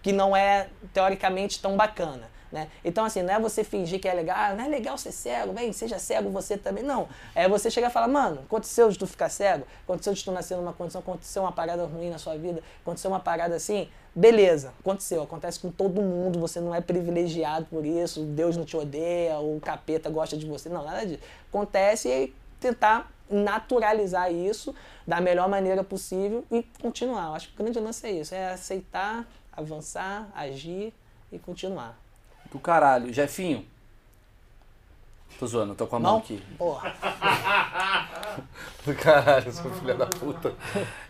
que não é teoricamente tão bacana. Né? Então, assim, não é você fingir que é legal, ah, não é legal ser cego, vem, seja cego você também. Não. É você chegar e falar, mano, aconteceu de tu ficar cego, aconteceu de tu nascer numa condição, aconteceu uma parada ruim na sua vida, aconteceu uma parada assim, beleza, aconteceu, acontece com todo mundo, você não é privilegiado por isso, Deus não te odeia, o capeta gosta de você, não, nada disso. Acontece e tentar naturalizar isso da melhor maneira possível e continuar. Eu acho que o grande lance é isso, é aceitar, avançar, agir e continuar. Do caralho. Jefinho. Tô zoando, tô com a mão Não? aqui. Porra. [laughs] Do caralho, seu filho da puta.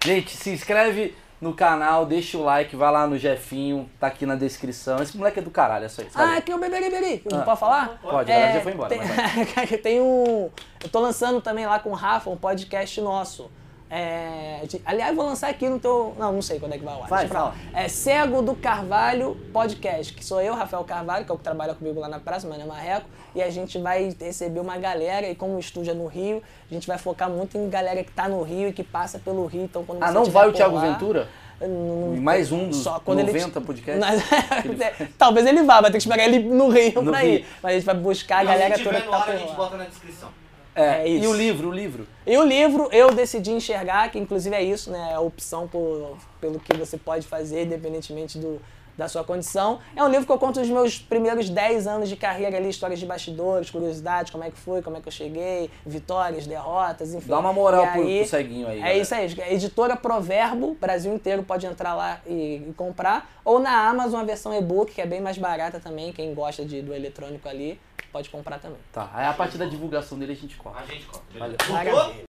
Gente, se inscreve no canal, deixa o like, vai lá no Jefinho, tá aqui na descrição. Esse moleque é do caralho, é só isso. Ah, valeu. aqui é o Beberi Beberi. Não Ah. pode falar? Pode, a galera já foi embora, Tem, mas [laughs] tem um. Eu tô lançando também lá com o Rafa um podcast nosso. É, de- aliás, vou lançar aqui no teu. Não, não sei quando é que vai ar. Vai, lá. É Cego do Carvalho Podcast, que sou eu, Rafael Carvalho, que é o que trabalha comigo lá na Praça, Mané Marreco, e a gente vai receber uma galera, e como o estúdio é no Rio, a gente vai focar muito em galera que tá no Rio e que passa pelo Rio. Então, quando Ah, você não tiver vai o Thiago lá- Ventura? Não- mais um dos só quando ele- 90 podcasts? Mas- [laughs] Talvez ele vá, vai ter que esperar ele no Rio No pra Rio. ir. Mas a gente vai buscar a Não, galera se toda tiver que no tá ar, a por gente lá. bota na descrição. É, É e isso. o livro, o livro. E o livro, eu decidi enxergar, que inclusive é isso, né? É a opção por, pelo que você pode fazer, independentemente do, da sua condição. É um livro que eu conto os meus primeiros 10 anos de carreira ali, histórias de bastidores, curiosidades, como é que foi, como é que eu cheguei, vitórias, derrotas, enfim. Dá uma moral E pro, aí- pro ceguinho aí. É galera. isso aí, a editora Proverbo, Brasil inteiro pode entrar lá e, e comprar. Ou na Amazon a versão e-book, que é bem mais barata também, quem gosta de, do eletrônico ali, pode comprar também. Tá, aí a parte da divulgação dele a gente corta. A gente corta. Valeu. Voltou?